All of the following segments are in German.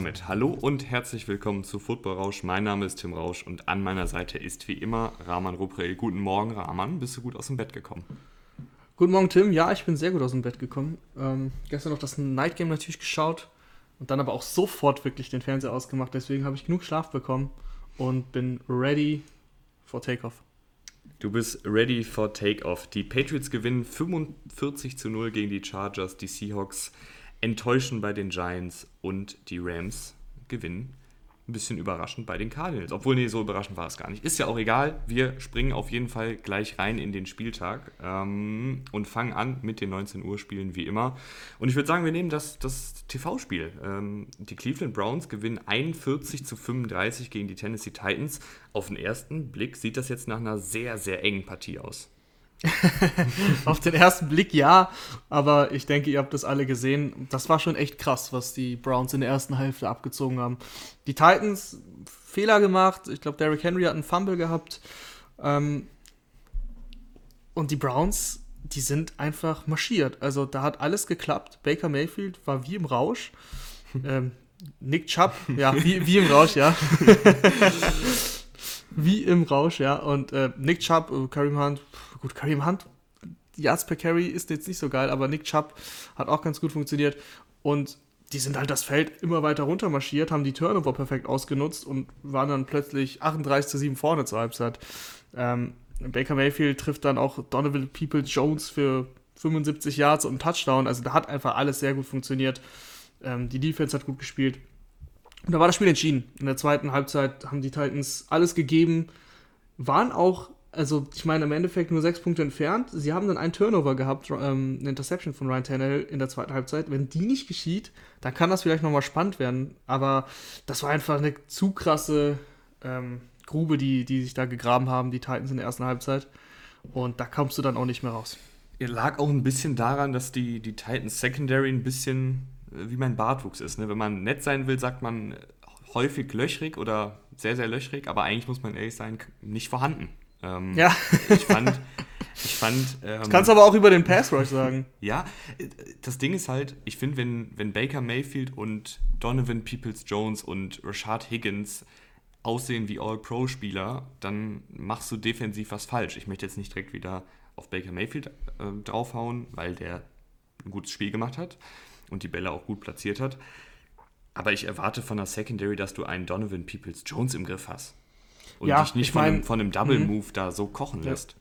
Damit hallo und herzlich willkommen zu Football Rausch. Mein Name ist Tim Rausch und an meiner Seite ist wie immer Rahman Ruprel. Guten Morgen, Rahman. Bist du gut aus dem Bett gekommen? Guten Morgen, Tim. Ja, ich bin sehr gut aus dem Bett gekommen. Ähm, gestern noch das Night Game natürlich geschaut und dann aber auch sofort wirklich den Fernseher ausgemacht. Deswegen habe ich genug Schlaf bekommen und bin ready for Takeoff. Du bist ready for Takeoff. Die Patriots gewinnen 45 zu 0 gegen die Chargers. Die Seahawks enttäuschen bei den Giants und die Rams gewinnen. Ein bisschen überraschend bei den Cardinals. Obwohl, nee, so überraschend war es gar nicht. Ist ja auch egal. Wir springen auf jeden Fall gleich rein in den Spieltag ähm, und fangen an mit den 19 Uhr Spielen wie immer. Und ich würde sagen, wir nehmen das, das TV-Spiel. Ähm, die Cleveland Browns gewinnen 41 zu 35 gegen die Tennessee Titans. Auf den ersten Blick sieht das jetzt nach einer sehr, sehr engen Partie aus. Auf den ersten Blick ja, aber ich denke, ihr habt das alle gesehen. Das war schon echt krass, was die Browns in der ersten Hälfte abgezogen haben. Die Titans Fehler gemacht. Ich glaube, Derrick Henry hat einen Fumble gehabt. Ähm, und die Browns, die sind einfach marschiert. Also da hat alles geklappt. Baker Mayfield war wie im Rausch. Ähm, Nick Chubb, ja, wie, wie im Rausch, ja. wie im Rausch, ja. Und äh, Nick Chubb, äh, Kareem Hunt, gut, Kareem Hunt, Yards per Carry ist jetzt nicht so geil, aber Nick Chubb hat auch ganz gut funktioniert. Und die sind halt das Feld immer weiter runter marschiert, haben die Turnover perfekt ausgenutzt und waren dann plötzlich 38 zu 7 vorne zur Halbzeit. Ähm, Baker Mayfield trifft dann auch Donovan Peoples Jones für 75 Yards und einen Touchdown. Also da hat einfach alles sehr gut funktioniert. Ähm, die Defense hat gut gespielt. Und da war das Spiel entschieden. In der zweiten Halbzeit haben die Titans alles gegeben, waren auch, also ich meine im Endeffekt nur sechs Punkte entfernt. Sie haben dann einen Turnover gehabt, ähm, eine Interception von Ryan Tannehill in der zweiten Halbzeit. Wenn die nicht geschieht, dann kann das vielleicht nochmal spannend werden. Aber das war einfach eine zu krasse ähm, Grube, die, die sich da gegraben haben, die Titans in der ersten Halbzeit. Und da kommst du dann auch nicht mehr raus. Ihr lag auch ein bisschen daran, dass die, die Titans Secondary ein bisschen wie mein Bartwuchs ist. Ne? Wenn man nett sein will, sagt man häufig löchrig oder sehr, sehr löchrig, aber eigentlich muss man ehrlich sein, nicht vorhanden. Ähm, ja. Ich fand. Ich fand. Ähm, das kannst du aber auch über den Pass Rush sagen. ja, das Ding ist halt, ich finde, wenn, wenn Baker Mayfield und Donovan Peoples Jones und Rashad Higgins aussehen wie All-Pro-Spieler, dann machst du defensiv was falsch. Ich möchte jetzt nicht direkt wieder auf Baker Mayfield äh, draufhauen, weil der ein gutes Spiel gemacht hat und die Bälle auch gut platziert hat. Aber ich erwarte von der Secondary, dass du einen Donovan Peoples Jones im Griff hast. Und ja, dich nicht von, mein, einem, von einem Double mhm. Move da so kochen ja. lässt.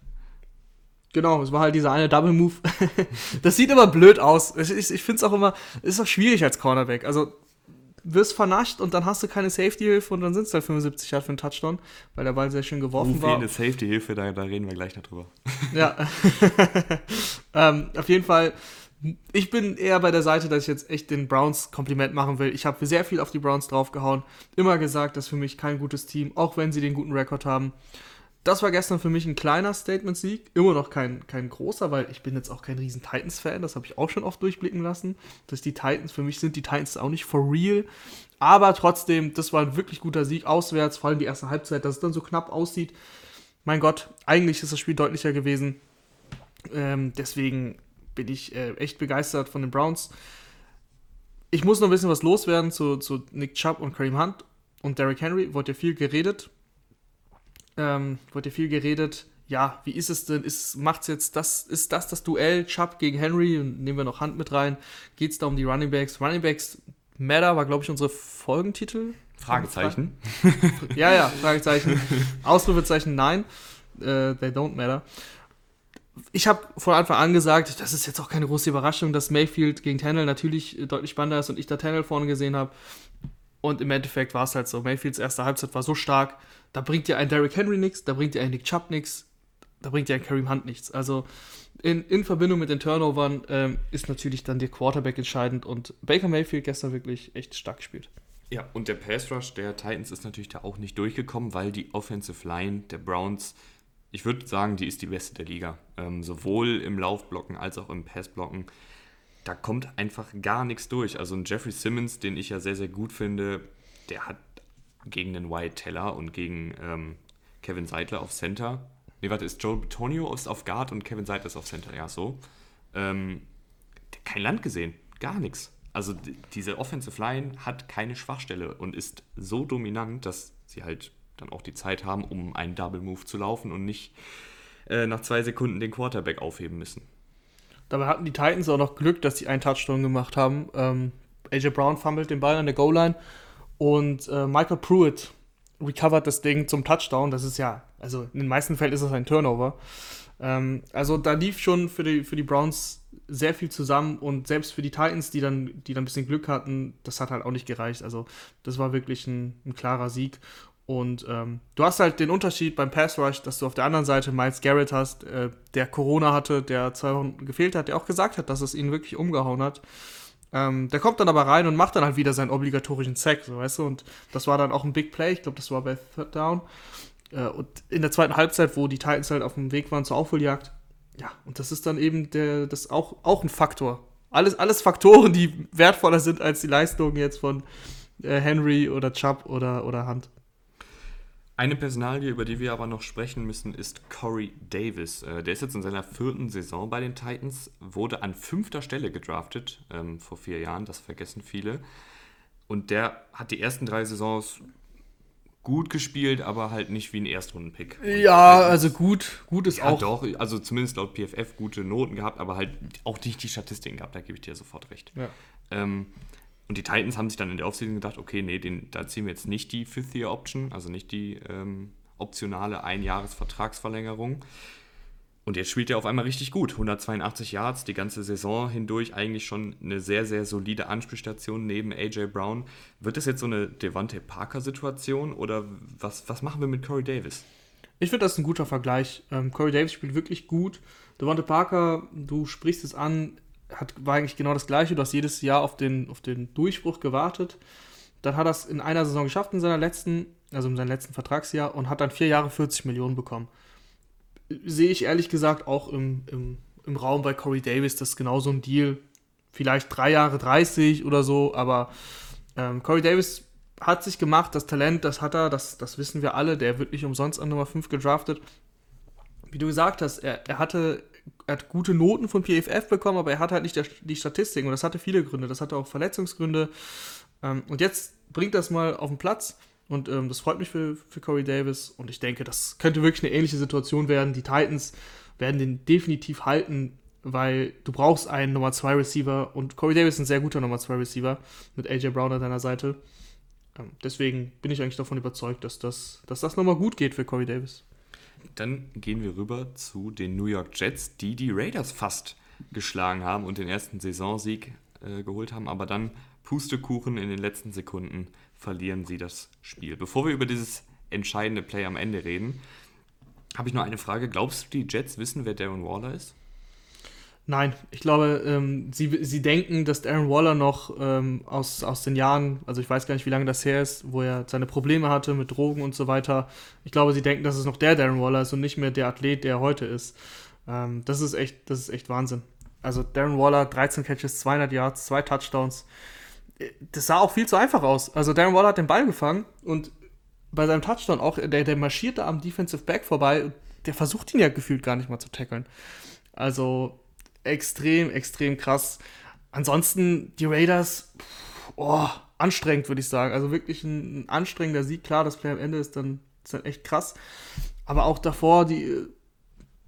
Genau, es war halt dieser eine Double Move. das sieht immer blöd aus. Ich, ich, ich finde es auch immer, es ist auch schwierig als Cornerback. Also wirst vernascht und dann hast du keine Safety-Hilfe und dann sind es halt 75 Jahre für einen Touchdown, weil der Ball sehr schön geworfen uh, war. Eine Safety-Hilfe, da, da reden wir gleich darüber. Ja. ähm, auf jeden Fall ich bin eher bei der Seite, dass ich jetzt echt den Browns Kompliment machen will. Ich habe sehr viel auf die Browns draufgehauen. Immer gesagt, das ist für mich kein gutes Team, auch wenn sie den guten Rekord haben. Das war gestern für mich ein kleiner Statement-Sieg. Immer noch kein, kein großer, weil ich bin jetzt auch kein riesen Titans-Fan. Das habe ich auch schon oft durchblicken lassen. Dass die Titans, für mich sind die Titans auch nicht for real. Aber trotzdem, das war ein wirklich guter Sieg auswärts, vor allem die erste Halbzeit, dass es dann so knapp aussieht. Mein Gott, eigentlich ist das Spiel deutlicher gewesen. Ähm, deswegen bin ich äh, echt begeistert von den Browns. Ich muss noch ein bisschen was loswerden zu, zu Nick Chubb und Kareem Hunt und Derrick Henry. Wurde ja viel geredet. Ähm, wurde ja viel geredet. Ja, wie ist es denn? Ist, macht's jetzt das, ist das das Duell Chubb gegen Henry? Und nehmen wir noch Hunt mit rein. Geht es da um die Running Backs? Running Backs Matter war, glaube ich, unsere Folgentitel. Fragezeichen. ja, ja, Fragezeichen. Ausrufezeichen, nein. Uh, they don't matter ich habe von Anfang an gesagt, das ist jetzt auch keine große Überraschung, dass Mayfield gegen Tannell natürlich deutlich spannender ist und ich da Tannell vorne gesehen habe. Und im Endeffekt war es halt so. Mayfields erste Halbzeit war so stark, da bringt dir ein Derrick Henry nichts, da bringt dir ein Nick Chubb nichts, da bringt dir ein Kareem Hunt nichts. Also in, in Verbindung mit den Turnovern ähm, ist natürlich dann der Quarterback entscheidend und Baker Mayfield gestern wirklich echt stark gespielt. Ja, und der Pass Rush der Titans ist natürlich da auch nicht durchgekommen, weil die Offensive Line der Browns ich würde sagen, die ist die beste der Liga. Ähm, sowohl im Laufblocken als auch im Passblocken. Da kommt einfach gar nichts durch. Also ein Jeffrey Simmons, den ich ja sehr, sehr gut finde, der hat gegen den Wyatt Teller und gegen ähm, Kevin Seidler auf Center. Ne, warte, ist Joe Betonio auf Guard und Kevin Seidler ist auf Center, ja, so. Ähm, kein Land gesehen, gar nichts. Also diese Offensive Line hat keine Schwachstelle und ist so dominant, dass sie halt dann auch die Zeit haben, um einen Double Move zu laufen und nicht äh, nach zwei Sekunden den Quarterback aufheben müssen. Dabei hatten die Titans auch noch Glück, dass sie einen Touchdown gemacht haben. Ähm, AJ Brown fummelt den Ball an der Goal-Line und äh, Michael Pruitt recovert das Ding zum Touchdown. Das ist ja, also in den meisten Fällen ist es ein Turnover. Ähm, also da lief schon für die, für die Browns sehr viel zusammen und selbst für die Titans, die dann, die dann ein bisschen Glück hatten, das hat halt auch nicht gereicht. Also das war wirklich ein, ein klarer Sieg. Und ähm, du hast halt den Unterschied beim Pass Rush, dass du auf der anderen Seite Miles Garrett hast, äh, der Corona hatte, der zwei Wochen gefehlt hat, der auch gesagt hat, dass es ihn wirklich umgehauen hat. Ähm, der kommt dann aber rein und macht dann halt wieder seinen obligatorischen Sack, so weißt du. Und das war dann auch ein Big Play. Ich glaube, das war bei Third Down. Äh, und in der zweiten Halbzeit, wo die Titans halt auf dem Weg waren zur Aufholjagd, ja, und das ist dann eben der, das auch, auch ein Faktor. Alles, alles Faktoren, die wertvoller sind als die Leistungen jetzt von äh, Henry oder Chubb oder, oder Hunt. Eine Personalie, über die wir aber noch sprechen müssen, ist Corey Davis. Äh, der ist jetzt in seiner vierten Saison bei den Titans, wurde an fünfter Stelle gedraftet ähm, vor vier Jahren, das vergessen viele. Und der hat die ersten drei Saisons gut gespielt, aber halt nicht wie ein Erstrundenpick. Ja, also gut, gut ist ja, auch. doch, also zumindest laut PFF gute Noten gehabt, aber halt auch nicht die Statistiken gehabt, da gebe ich dir sofort recht. Ja. Ähm, und die Titans haben sich dann in der Offseason gedacht, okay, nee, den, da ziehen wir jetzt nicht die Fifth-Year-Option, also nicht die ähm, optionale Einjahresvertragsverlängerung. Und jetzt spielt er auf einmal richtig gut. 182 Yards, die ganze Saison hindurch eigentlich schon eine sehr, sehr solide Anspielstation neben AJ Brown. Wird das jetzt so eine Devante Parker-Situation oder was, was machen wir mit Corey Davis? Ich finde das ein guter Vergleich. Ähm, Corey Davis spielt wirklich gut. Devante Parker, du sprichst es an, hat, war eigentlich genau das Gleiche. Du hast jedes Jahr auf den, auf den Durchbruch gewartet. Dann hat er es in einer Saison geschafft, in seiner letzten, also in seinem letzten Vertragsjahr, und hat dann vier Jahre 40 Millionen bekommen. Sehe ich ehrlich gesagt auch im, im, im Raum bei Corey Davis, das ist genau so ein Deal. Vielleicht drei Jahre 30 oder so, aber ähm, Corey Davis hat sich gemacht, das Talent, das hat er, das, das wissen wir alle, der wird nicht umsonst an Nummer 5 gedraftet. Wie du gesagt hast, er, er hatte er hat gute Noten von PFF bekommen, aber er hat halt nicht der, die Statistiken und das hatte viele Gründe. Das hatte auch Verletzungsgründe. Ähm, und jetzt bringt das mal auf den Platz und ähm, das freut mich für, für Corey Davis und ich denke, das könnte wirklich eine ähnliche Situation werden. Die Titans werden den definitiv halten, weil du brauchst einen Nummer 2 Receiver und Corey Davis ist ein sehr guter Nummer 2 Receiver mit AJ Brown an deiner Seite. Ähm, deswegen bin ich eigentlich davon überzeugt, dass das, dass das nochmal gut geht für Corey Davis. Dann gehen wir rüber zu den New York Jets, die die Raiders fast geschlagen haben und den ersten Saisonsieg äh, geholt haben, aber dann Pustekuchen in den letzten Sekunden verlieren sie das Spiel. Bevor wir über dieses entscheidende Play am Ende reden, habe ich noch eine Frage. Glaubst du, die Jets wissen, wer Darren Waller ist? Nein, ich glaube, ähm, sie, sie denken, dass Aaron Waller noch ähm, aus, aus den Jahren, also ich weiß gar nicht, wie lange das her ist, wo er seine Probleme hatte mit Drogen und so weiter. Ich glaube, sie denken, dass es noch der Darren Waller ist und nicht mehr der Athlet, der er heute ist. Ähm, das ist echt, das ist echt Wahnsinn. Also Darren Waller, 13 Catches, 200 Yards, zwei Touchdowns. Das sah auch viel zu einfach aus. Also Darren Waller hat den Ball gefangen und bei seinem Touchdown auch, der, der marschierte am Defensive Back vorbei. Der versucht ihn ja gefühlt gar nicht mal zu tackeln. Also extrem, extrem krass. Ansonsten, die Raiders, oh, anstrengend, würde ich sagen. Also wirklich ein, ein, anstrengender Sieg. Klar, das Play am Ende ist dann, ist dann echt krass. Aber auch davor, die,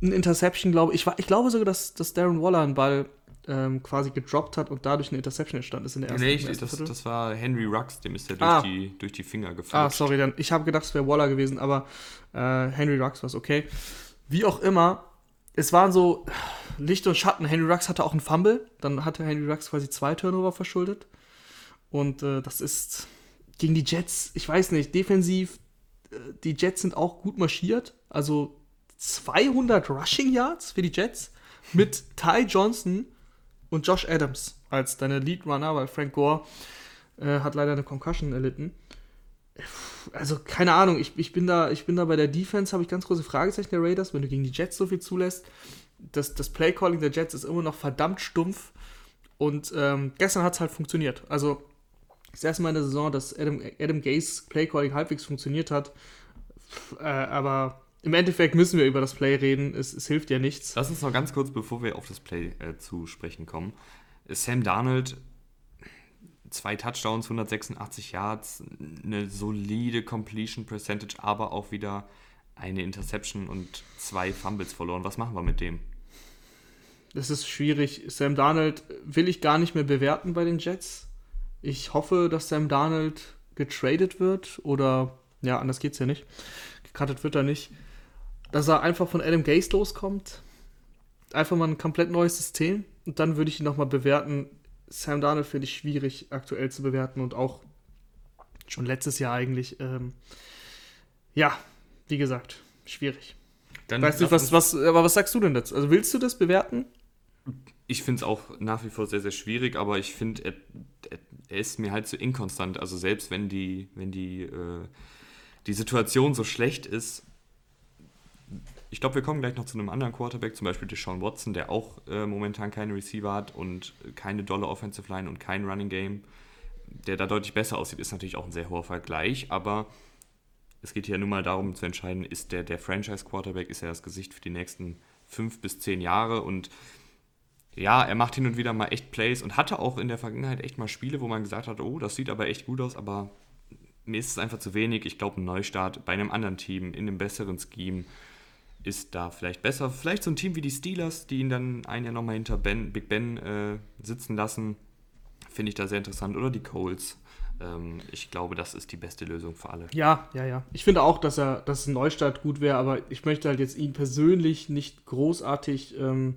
ein Interception, glaube ich. Ich glaube sogar, dass, dass Darren Waller einen Ball ähm, quasi gedroppt hat und dadurch eine Interception entstanden ist in der ersten, nee, ersten das, das, war Henry Rux, dem ist er durch, ah. die, durch die Finger gefallen. Ah, sorry, dann, ich habe gedacht, es wäre Waller gewesen, aber äh, Henry Rux war es okay. Wie auch immer, es waren so Licht und Schatten. Henry Rux hatte auch einen Fumble. Dann hatte Henry Rux quasi zwei Turnover verschuldet. Und äh, das ist gegen die Jets, ich weiß nicht, defensiv, äh, die Jets sind auch gut marschiert. Also 200 Rushing Yards für die Jets mit Ty Johnson und Josh Adams als deine Lead Runner, weil Frank Gore äh, hat leider eine Concussion erlitten also keine Ahnung, ich, ich, bin da, ich bin da bei der Defense, habe ich ganz große Fragezeichen der Raiders, wenn du gegen die Jets so viel zulässt. Das, das Playcalling der Jets ist immer noch verdammt stumpf und ähm, gestern hat es halt funktioniert. Also das erste Mal in der Saison, dass Adam, Adam Gaze Playcalling halbwegs funktioniert hat, äh, aber im Endeffekt müssen wir über das Play reden, es, es, hilft ja nichts. Lass uns noch ganz kurz, bevor wir auf das Play äh, zu sprechen kommen. Sam Darnold zwei Touchdowns, 186 Yards, eine solide Completion Percentage, aber auch wieder eine Interception und zwei Fumbles verloren. Was machen wir mit dem? Das ist schwierig. Sam Darnold will ich gar nicht mehr bewerten bei den Jets. Ich hoffe, dass Sam Darnold getradet wird oder, ja, anders geht's ja nicht. Gecuttet wird er nicht. Dass er einfach von Adam Gase loskommt. Einfach mal ein komplett neues System. Und dann würde ich ihn nochmal bewerten. Sam Darnold finde ich schwierig aktuell zu bewerten und auch schon letztes Jahr eigentlich. Ähm, ja, wie gesagt, schwierig. Dann weißt du, was, was, aber was sagst du denn dazu? Also willst du das bewerten? Ich finde es auch nach wie vor sehr, sehr schwierig, aber ich finde, er, er, ist mir halt so inkonstant. Also selbst wenn die, wenn die, äh, die Situation so schlecht ist, ich glaube, wir kommen gleich noch zu einem anderen Quarterback, zum Beispiel Deshaun Watson, der auch äh, momentan keine Receiver hat und keine dolle Offensive Line und kein Running Game, der da deutlich besser aussieht, ist natürlich auch ein sehr hoher Vergleich, aber es geht hier nun mal darum zu entscheiden, ist der, der Franchise-Quarterback, ist er das Gesicht für die nächsten fünf bis zehn Jahre und ja, er macht hin und wieder mal echt Plays und hatte auch in der Vergangenheit echt mal Spiele, wo man gesagt hat, oh, das sieht aber echt gut aus, aber mir ist es einfach zu wenig. Ich glaube, ein Neustart bei einem anderen Team, in einem besseren Scheme, ist da vielleicht besser. Vielleicht so ein Team wie die Steelers, die ihn dann ein Jahr nochmal hinter ben, Big Ben äh, sitzen lassen, finde ich da sehr interessant. Oder die Coles. Ähm, ich glaube, das ist die beste Lösung für alle. Ja, ja, ja. Ich finde auch, dass er, dass ein Neustart gut wäre, aber ich möchte halt jetzt ihn persönlich nicht großartig ähm,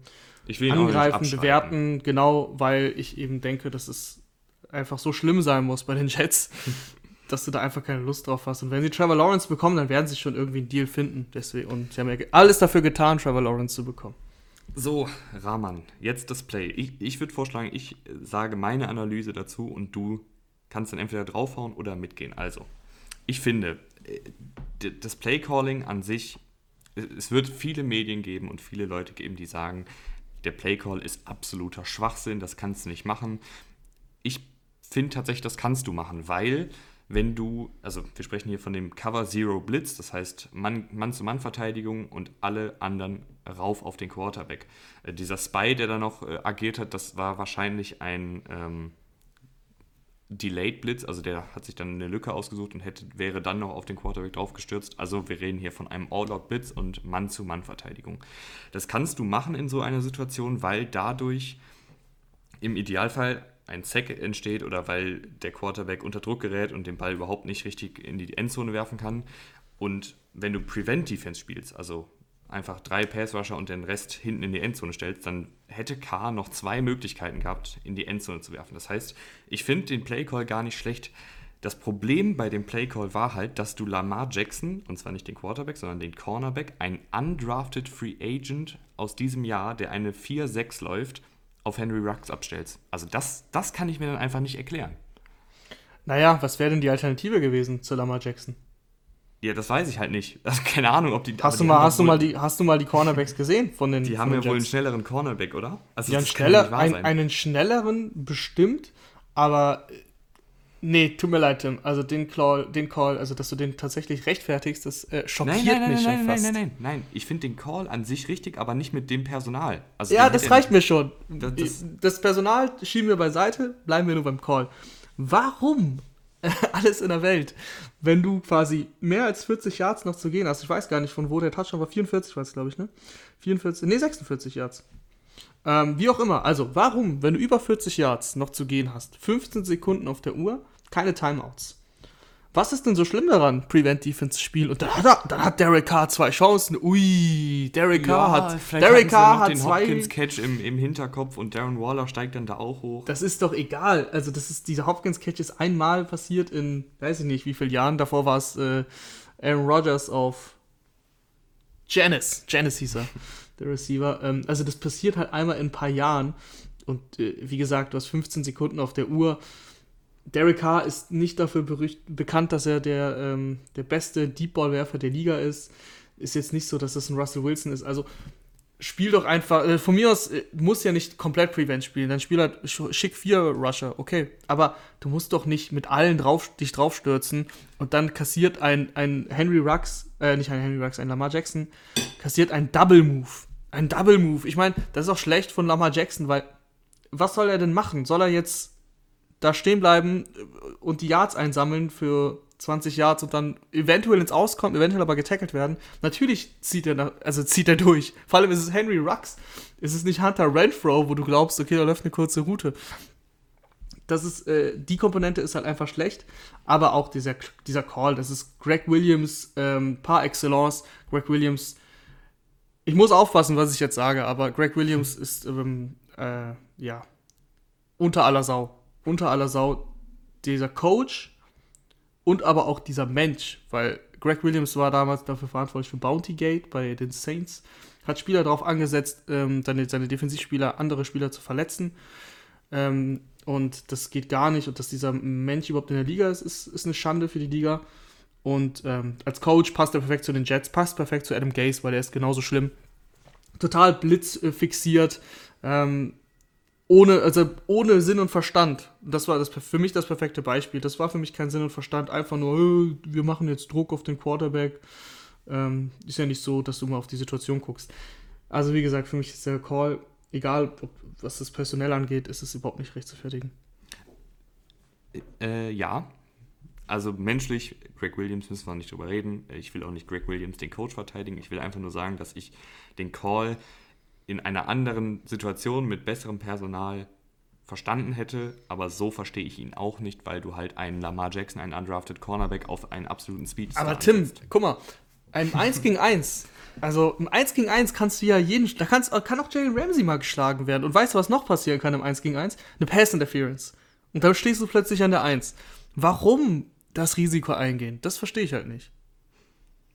angreifen, bewerten, genau, weil ich eben denke, dass es einfach so schlimm sein muss bei den Jets. dass du da einfach keine Lust drauf hast. Und wenn sie Trevor Lawrence bekommen, dann werden sie schon irgendwie einen Deal finden. Deswegen, und sie haben ja alles dafür getan, Trevor Lawrence zu bekommen. So, Rahman, jetzt das Play. Ich, ich würde vorschlagen, ich sage meine Analyse dazu und du kannst dann entweder draufhauen oder mitgehen. Also, ich finde, äh, das Play-Calling an sich, es wird viele Medien geben und viele Leute geben, die sagen, der Play-Call ist absoluter Schwachsinn, das kannst du nicht machen. Ich finde tatsächlich, das kannst du machen, weil wenn du, also wir sprechen hier von dem Cover Zero Blitz, das heißt Mann-zu-Mann-Verteidigung und alle anderen rauf auf den Quarterback. Äh, dieser Spy, der da noch äh, agiert hat, das war wahrscheinlich ein ähm, Delayed Blitz, also der hat sich dann eine Lücke ausgesucht und hätte, wäre dann noch auf den Quarterback draufgestürzt. Also wir reden hier von einem All-Out-Blitz und Mann-zu-Mann-Verteidigung. Das kannst du machen in so einer Situation, weil dadurch im Idealfall ein Sack entsteht oder weil der Quarterback unter Druck gerät und den Ball überhaupt nicht richtig in die Endzone werfen kann. Und wenn du Prevent Defense spielst, also einfach drei Passrusher und den Rest hinten in die Endzone stellst, dann hätte K noch zwei Möglichkeiten gehabt, in die Endzone zu werfen. Das heißt, ich finde den Playcall gar nicht schlecht. Das Problem bei dem Playcall war halt, dass du Lamar Jackson, und zwar nicht den Quarterback, sondern den Cornerback, ein undrafted Free Agent aus diesem Jahr, der eine 4-6 läuft, auf Henry Rux abstellst. Also das, das kann ich mir dann einfach nicht erklären. Naja, was wäre denn die Alternative gewesen zu Lamar Jackson? Ja, das weiß ich halt nicht. Also keine Ahnung, ob die. Hast du mal, hast du mal die, hast du mal die Cornerbacks gesehen von den? Die haben ja wohl einen schnelleren Cornerback, oder? Also die haben schneller, ein, einen schnelleren bestimmt, aber Nee, tut mir leid, Tim. Also den Call, den Call, also dass du den tatsächlich rechtfertigst, das äh, schockiert nein, nein, mich nein, schon fast. Nein, nein, nein, nein. Ich finde den Call an sich richtig, aber nicht mit dem Personal. Also ja, das reicht mir schon. Das, das, das, Personal schieben wir beiseite, bleiben wir nur beim Call. Warum alles in der Welt, wenn du quasi mehr als 40 Yards noch zu gehen hast? Ich weiß gar nicht, von wo der Touchdown war. 44 war es, glaube ich, ne? 44, nee, 46 Yards. Ähm, wie auch immer. Also, warum, wenn du über 40 Yards noch zu gehen hast, 15 Sekunden auf der Uhr, keine Timeouts. Was ist denn so schlimm daran, Prevent Defense Spiel? Und dann hat, er, dann hat Derek Carr zwei Chancen. Ui, Derek Carr ja, hat, Derek Carr hat den zwei. Hopkins Catch im, im Hinterkopf und Darren Waller steigt dann da auch hoch. Das ist doch egal. Also das ist dieser Hopkins Catch ist einmal passiert in, weiß ich nicht, wie viele Jahren. Davor war es äh, Aaron Rodgers auf Janice. Janice hieß er, der Receiver. Ähm, also das passiert halt einmal in ein paar Jahren. Und äh, wie gesagt, du hast 15 Sekunden auf der Uhr. Derek Carr ist nicht dafür bekannt, dass er der, ähm, der beste Deep-Ball-Werfer der Liga ist. Ist jetzt nicht so, dass das ein Russell Wilson ist. Also spiel doch einfach, äh, von mir aus äh, muss ja nicht komplett Prevent spielen, dann spiel halt schick vier Rusher, okay. Aber du musst doch nicht mit allen drauf, dich draufstürzen und dann kassiert ein, ein Henry Rux, äh, nicht ein Henry Rux, ein Lamar Jackson, kassiert ein Double Move. Ein Double Move. Ich meine, das ist auch schlecht von Lamar Jackson, weil was soll er denn machen? Soll er jetzt da stehen bleiben und die Yards einsammeln für 20 Yards und dann eventuell ins Auskommen, eventuell aber getackelt werden. Natürlich zieht er, nach, also zieht er durch. Vor allem ist es Henry Rux. Es ist nicht Hunter Renfro, wo du glaubst, okay, da läuft eine kurze Route. Das ist, äh, die Komponente ist halt einfach schlecht, aber auch dieser, dieser Call, das ist Greg Williams ähm, par excellence. Greg Williams, ich muss aufpassen, was ich jetzt sage, aber Greg Williams ist, ähm, äh, ja, unter aller Sau. Unter aller Sau. Dieser Coach, und aber auch dieser Mensch, weil Greg Williams war damals dafür verantwortlich für Bounty Gate bei den Saints, hat Spieler darauf angesetzt, ähm, seine, seine Defensivspieler, andere Spieler zu verletzen. Ähm, und das geht gar nicht. Und dass dieser Mensch überhaupt in der Liga ist, ist, ist eine Schande für die Liga. Und ähm, als Coach passt er perfekt zu den Jets, passt perfekt zu Adam Gase, weil er ist genauso schlimm. Total blitzfixiert. Ähm, ohne, also ohne Sinn und Verstand. Das war das, für mich das perfekte Beispiel. Das war für mich kein Sinn und Verstand. Einfach nur, äh, wir machen jetzt Druck auf den Quarterback. Ähm, ist ja nicht so, dass du mal auf die Situation guckst. Also wie gesagt, für mich ist der Call, egal ob, was das personell angeht, ist es überhaupt nicht rechtfertigen. Äh, ja. Also menschlich, Greg Williams müssen wir nicht drüber reden. Ich will auch nicht Greg Williams, den Coach, verteidigen. Ich will einfach nur sagen, dass ich den Call in einer anderen Situation mit besserem Personal verstanden hätte, aber so verstehe ich ihn auch nicht, weil du halt einen Lamar Jackson, einen undrafted Cornerback auf einen absoluten Speed Aber Tim, ansetzt. guck mal, ein 1 gegen 1, also im 1 gegen 1 kannst du ja jeden, da kannst, kann auch Jalen Ramsey mal geschlagen werden. Und weißt du, was noch passieren kann im 1 gegen 1? Eine Pass Interference. Und dann stehst du plötzlich an der 1. Warum das Risiko eingehen? Das verstehe ich halt nicht.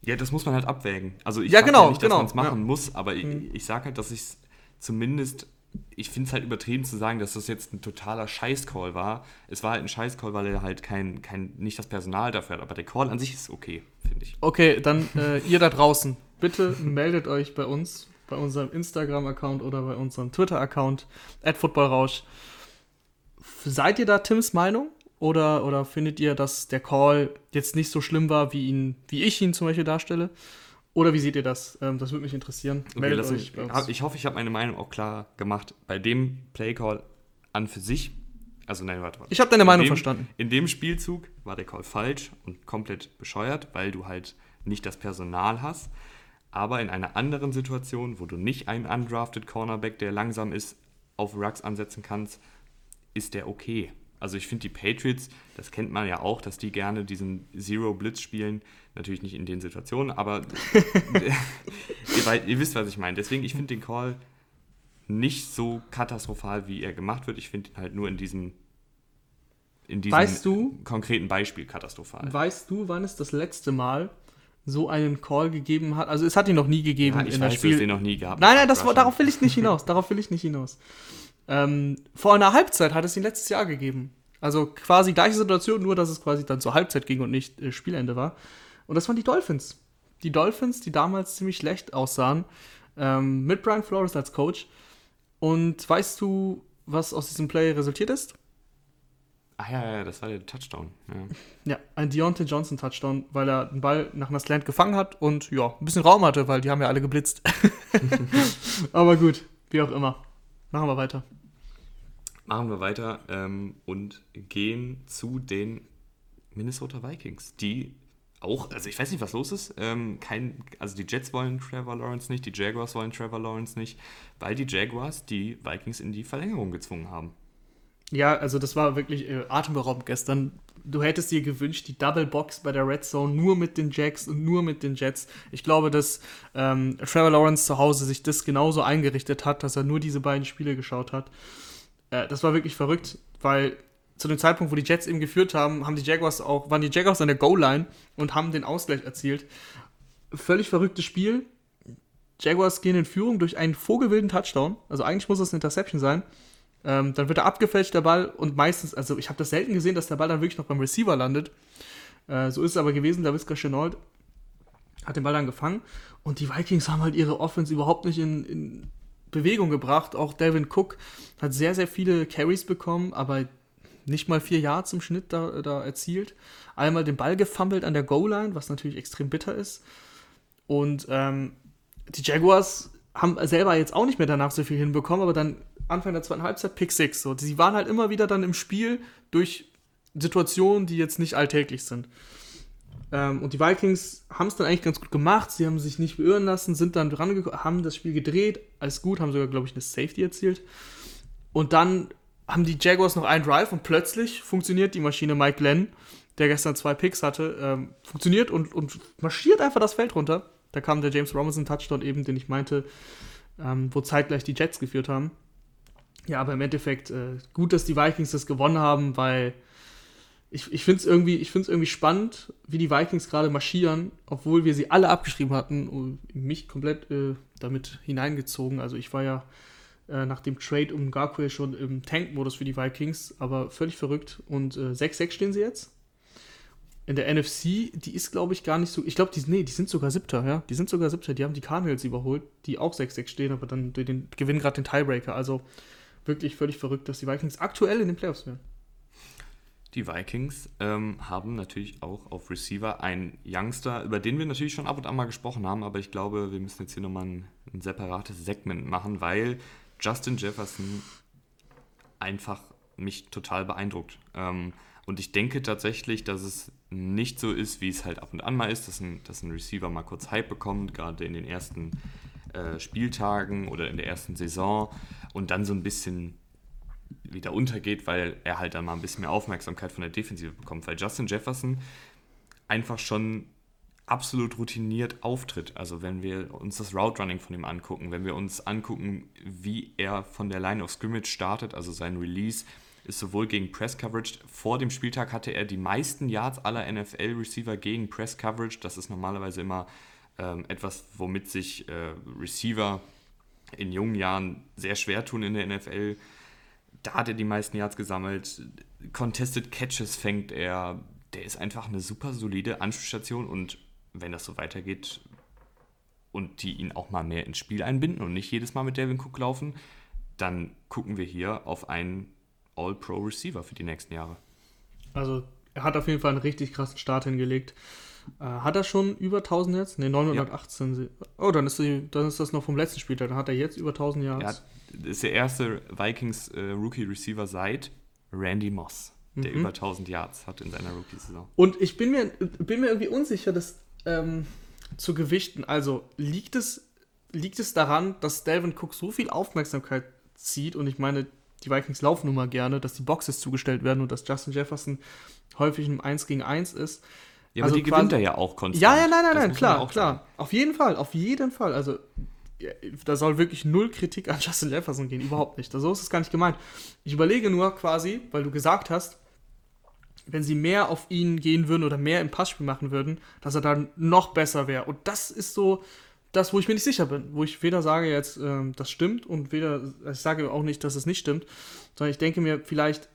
Ja, das muss man halt abwägen. Also ich ja, genau, ja nicht, dass man es genau, machen ja. muss, aber ich, mhm. ich sage halt, dass ich es zumindest, ich finde es halt übertrieben zu sagen, dass das jetzt ein totaler Scheiß-Call war. Es war halt ein Scheiß-Call, weil er halt kein, kein, nicht das Personal dafür hat, aber der Call an sich ist okay, finde ich. Okay, dann äh, ihr da draußen, bitte meldet euch bei uns, bei unserem Instagram-Account oder bei unserem Twitter-Account, footballrausch. Seid ihr da Tims Meinung? Oder, oder findet ihr, dass der Call jetzt nicht so schlimm war, wie, ihn, wie ich ihn zum Beispiel darstelle? Oder wie seht ihr das? Ähm, das würde mich interessieren. Okay, Meldet euch ich, hoffe, ich habe meine Meinung auch klar gemacht. Bei dem Play-Call an für sich, also nein, warte, warte. Ich habe deine Meinung dem, verstanden. In dem Spielzug war der Call falsch und komplett bescheuert, weil du halt nicht das Personal hast. Aber in einer anderen Situation, wo du nicht einen undrafted Cornerback, der langsam ist, auf Rucks ansetzen kannst, ist der okay. Also ich finde die Patriots, das kennt man ja auch, dass die gerne diesen Zero Blitz spielen. Natürlich nicht in den Situationen, aber ihr, ihr, wisst, was ich meine. Deswegen, ich finde den Call nicht so katastrophal, wie er gemacht wird. Ich finde ihn halt nur in diesem, in diesem weißt du, konkreten Beispiel katastrophal. Weißt du, wann es das letzte Mal so einen Call gegeben hat? Also es hat ihn noch nie gegeben ja, ich in weiß, der Spiel. Du den noch nie gehabt. Nein, nein, das, darauf will ich nicht hinaus. Darauf will ich nicht hinaus. Ähm, vor einer Halbzeit hat es ihn letztes Jahr gegeben. Also quasi gleiche Situation, nur dass es quasi dann zur Halbzeit ging und nicht äh, Spielende war. Und das waren die Dolphins. Die Dolphins, die damals ziemlich schlecht aussahen, ähm, mit Brian Flores als Coach. Und weißt du, was aus diesem Play resultiert ist? Ach ja, ja, das war der Touchdown. Ja, ja ein Deontay Johnson Touchdown, weil er den Ball nach einer Slant gefangen hat und ja, ein bisschen Raum hatte, weil die haben ja alle geblitzt. Aber gut, wie auch immer. Machen wir weiter. Machen wir weiter ähm, und gehen zu den Minnesota Vikings, die auch, also ich weiß nicht, was los ist. Ähm, kein, also die Jets wollen Trevor Lawrence nicht, die Jaguars wollen Trevor Lawrence nicht, weil die Jaguars die Vikings in die Verlängerung gezwungen haben. Ja, also das war wirklich äh, atemberaubend gestern. Du hättest dir gewünscht, die Double Box bei der Red Zone nur mit den Jacks und nur mit den Jets. Ich glaube, dass ähm, Trevor Lawrence zu Hause sich das genauso eingerichtet hat, dass er nur diese beiden Spiele geschaut hat. Äh, das war wirklich verrückt, weil zu dem Zeitpunkt, wo die Jets eben geführt haben, haben die Jaguars auch, waren die Jaguars an der Goal-Line und haben den Ausgleich erzielt. Völlig verrücktes Spiel. Jaguars gehen in Führung durch einen vogelwilden Touchdown. Also eigentlich muss das eine Interception sein. Ähm, dann wird er abgefälscht, der Ball, und meistens, also ich habe das selten gesehen, dass der Ball dann wirklich noch beim Receiver landet. Äh, so ist es aber gewesen, der Wiska Chenault hat den Ball dann gefangen und die Vikings haben halt ihre Offense überhaupt nicht in, in Bewegung gebracht. Auch Devin Cook hat sehr, sehr viele Carries bekommen, aber nicht mal vier Yards im Schnitt da, da erzielt. Einmal den Ball gefummelt an der Goal-Line, was natürlich extrem bitter ist. Und ähm, die Jaguars haben selber jetzt auch nicht mehr danach so viel hinbekommen, aber dann Anfang der zweiten Halbzeit Pick 6. So. Sie waren halt immer wieder dann im Spiel durch Situationen, die jetzt nicht alltäglich sind. Ähm, und die Vikings haben es dann eigentlich ganz gut gemacht. Sie haben sich nicht beirren lassen, sind dann dran haben das Spiel gedreht. Alles gut, haben sogar, glaube ich, eine Safety erzielt. Und dann haben die Jaguars noch einen Drive und plötzlich funktioniert die Maschine Mike Glenn, der gestern zwei Picks hatte, ähm, funktioniert und, und marschiert einfach das Feld runter. Da kam der James Robinson Touchdown eben, den ich meinte, ähm, wo zeitgleich die Jets geführt haben. Ja, aber im Endeffekt äh, gut, dass die Vikings das gewonnen haben, weil ich, ich finde es irgendwie, irgendwie spannend, wie die Vikings gerade marschieren, obwohl wir sie alle abgeschrieben hatten und mich komplett äh, damit hineingezogen. Also ich war ja äh, nach dem Trade um Garquay schon im Tank-Modus für die Vikings, aber völlig verrückt. Und 6-6 äh, stehen sie jetzt. In der NFC, die ist, glaube ich, gar nicht so. Ich glaube, die, nee, die sind sogar siebter, ja. Die sind sogar siebter. Die haben die Cardinals überholt, die auch 6-6 stehen, aber dann den, gewinnen gerade den Tiebreaker. Also wirklich völlig verrückt, dass die Vikings aktuell in den Playoffs wären. Die Vikings ähm, haben natürlich auch auf Receiver einen Youngster, über den wir natürlich schon ab und an mal gesprochen haben, aber ich glaube, wir müssen jetzt hier nochmal ein, ein separates Segment machen, weil Justin Jefferson einfach mich total beeindruckt. Ähm, und ich denke tatsächlich, dass es nicht so ist, wie es halt ab und an mal ist, dass ein, dass ein Receiver mal kurz Hype bekommt, gerade in den ersten äh, Spieltagen oder in der ersten Saison und dann so ein bisschen wieder untergeht, weil er halt dann mal ein bisschen mehr Aufmerksamkeit von der Defensive bekommt, weil Justin Jefferson einfach schon absolut routiniert auftritt. Also wenn wir uns das Route Running von ihm angucken, wenn wir uns angucken, wie er von der Line of Scrimmage startet, also sein Release, ist sowohl gegen Press Coverage, vor dem Spieltag hatte er die meisten Yards aller NFL-Receiver gegen Press Coverage. Das ist normalerweise immer ähm, etwas, womit sich äh, Receiver in jungen Jahren sehr schwer tun in der NFL da hat er die meisten Yards gesammelt. Contested Catches fängt er. Der ist einfach eine super solide Anspielstation und wenn das so weitergeht und die ihn auch mal mehr ins Spiel einbinden und nicht jedes Mal mit Devin Cook laufen, dann gucken wir hier auf einen All-Pro-Receiver für die nächsten Jahre. Also er hat auf jeden Fall einen richtig krassen Start hingelegt. Äh, hat er schon über 1000 jetzt? Ne, 918. Ja. Oh, dann ist, die, dann ist das noch vom letzten Spiel. Dann hat er jetzt über 1000 Yards. Ist der erste Vikings äh, Rookie Receiver seit Randy Moss, der mhm. über 1000 Yards hat in seiner Rookie-Saison. Und ich bin mir, bin mir irgendwie unsicher, das ähm, zu gewichten. Also liegt es, liegt es daran, dass Delvin Cook so viel Aufmerksamkeit zieht und ich meine, die Vikings laufen nun mal gerne, dass die Boxes zugestellt werden und dass Justin Jefferson häufig im 1 gegen 1 ist. Ja, aber also die gewinnt er ja auch konstant. Ja, ja, nein, nein, nein, klar, klar. Sagen. Auf jeden Fall, auf jeden Fall. Also da soll wirklich null Kritik an Justin Jefferson gehen, überhaupt nicht. So ist es gar nicht gemeint. Ich überlege nur quasi, weil du gesagt hast, wenn sie mehr auf ihn gehen würden oder mehr im Passspiel machen würden, dass er dann noch besser wäre. Und das ist so das, wo ich mir nicht sicher bin. Wo ich weder sage jetzt, ähm, das stimmt und weder, ich sage auch nicht, dass es nicht stimmt, sondern ich denke mir vielleicht,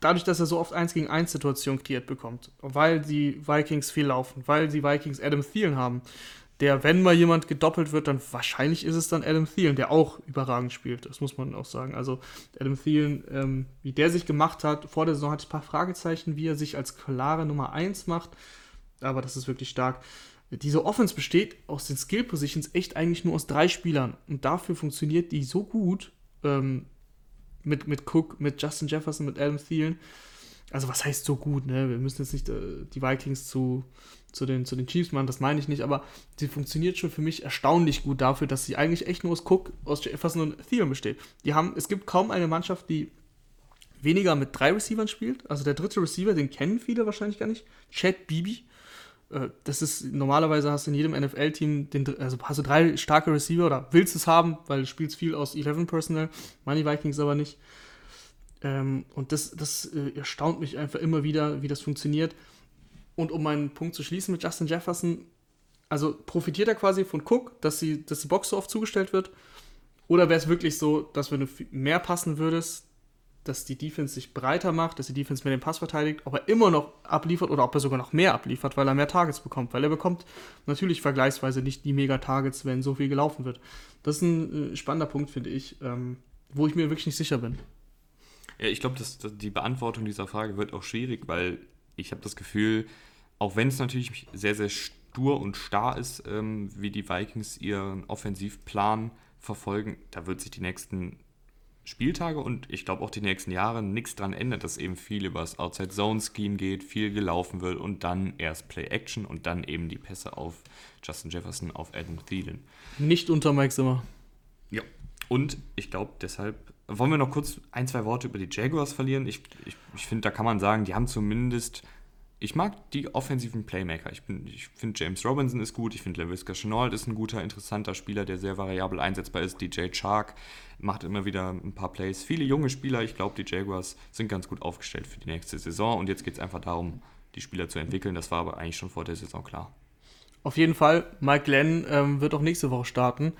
dadurch, dass er so oft 1 gegen 1 Situationen kreiert bekommt, weil die Vikings viel laufen, weil die Vikings Adam Thielen haben, der, wenn mal jemand gedoppelt wird, dann wahrscheinlich ist es dann Adam Thielen, der auch überragend spielt. Das muss man auch sagen. Also Adam Thielen, ähm, wie der sich gemacht hat, vor der Saison hatte ich ein paar Fragezeichen, wie er sich als klare Nummer 1 macht. Aber das ist wirklich stark. Diese Offense besteht aus den Skill Positions echt eigentlich nur aus drei Spielern. Und dafür funktioniert die so gut ähm, mit, mit Cook, mit Justin Jefferson, mit Adam Thielen. Also was heißt so gut, ne? Wir müssen jetzt nicht äh, die Vikings zu zu den, zu den Chiefs machen, das meine ich nicht, aber sie funktioniert schon für mich erstaunlich gut dafür, dass sie eigentlich echt nur aus Cook, aus Jefferson und Thielen besteht. Die haben, es gibt kaum eine Mannschaft, die weniger mit drei Receivern spielt. Also der dritte Receiver, den kennen viele wahrscheinlich gar nicht. Chad Beebe. Äh, das ist normalerweise hast du in jedem NFL-Team, also hast du drei starke Receiver oder willst es haben, weil du spielst viel aus 11 Personal, Money Vikings aber nicht. Ähm, und das, das äh, erstaunt mich einfach immer wieder, wie das funktioniert. Und um meinen Punkt zu schließen mit Justin Jefferson, also profitiert er quasi von Cook, dass, sie, dass die Box so oft zugestellt wird? Oder wäre es wirklich so, dass wenn du mehr passen würdest, dass die Defense sich breiter macht, dass die Defense mehr den Pass verteidigt, ob er immer noch abliefert oder ob er sogar noch mehr abliefert, weil er mehr Targets bekommt. Weil er bekommt natürlich vergleichsweise nicht die Mega-Targets, wenn so viel gelaufen wird. Das ist ein äh, spannender Punkt, finde ich, ähm, wo ich mir wirklich nicht sicher bin. Ja, ich glaube, die Beantwortung dieser Frage wird auch schwierig, weil ich habe das Gefühl, auch wenn es natürlich sehr, sehr stur und starr ist, ähm, wie die Vikings ihren Offensivplan verfolgen, da wird sich die nächsten Spieltage und ich glaube auch die nächsten Jahre nichts dran ändert, dass eben viel über das Outside-Zone-Scheme geht, viel gelaufen wird und dann erst Play-Action und dann eben die Pässe auf Justin Jefferson, auf Adam Thielen. Nicht unter Mike Zimmer. Ja. Und ich glaube, deshalb wollen wir noch kurz ein, zwei Worte über die Jaguars verlieren. Ich, ich, ich finde, da kann man sagen, die haben zumindest ich mag die offensiven Playmaker. Ich, ich finde James Robinson ist gut, ich finde LaVisca Chenault ist ein guter, interessanter Spieler, der sehr variabel einsetzbar ist. DJ Chark macht immer wieder ein paar Plays. Viele junge Spieler, ich glaube, die Jaguars sind ganz gut aufgestellt für die nächste Saison und jetzt geht es einfach darum, die Spieler zu entwickeln. Das war aber eigentlich schon vor der Saison klar. Auf jeden Fall, Mike Glenn ähm, wird auch nächste Woche starten.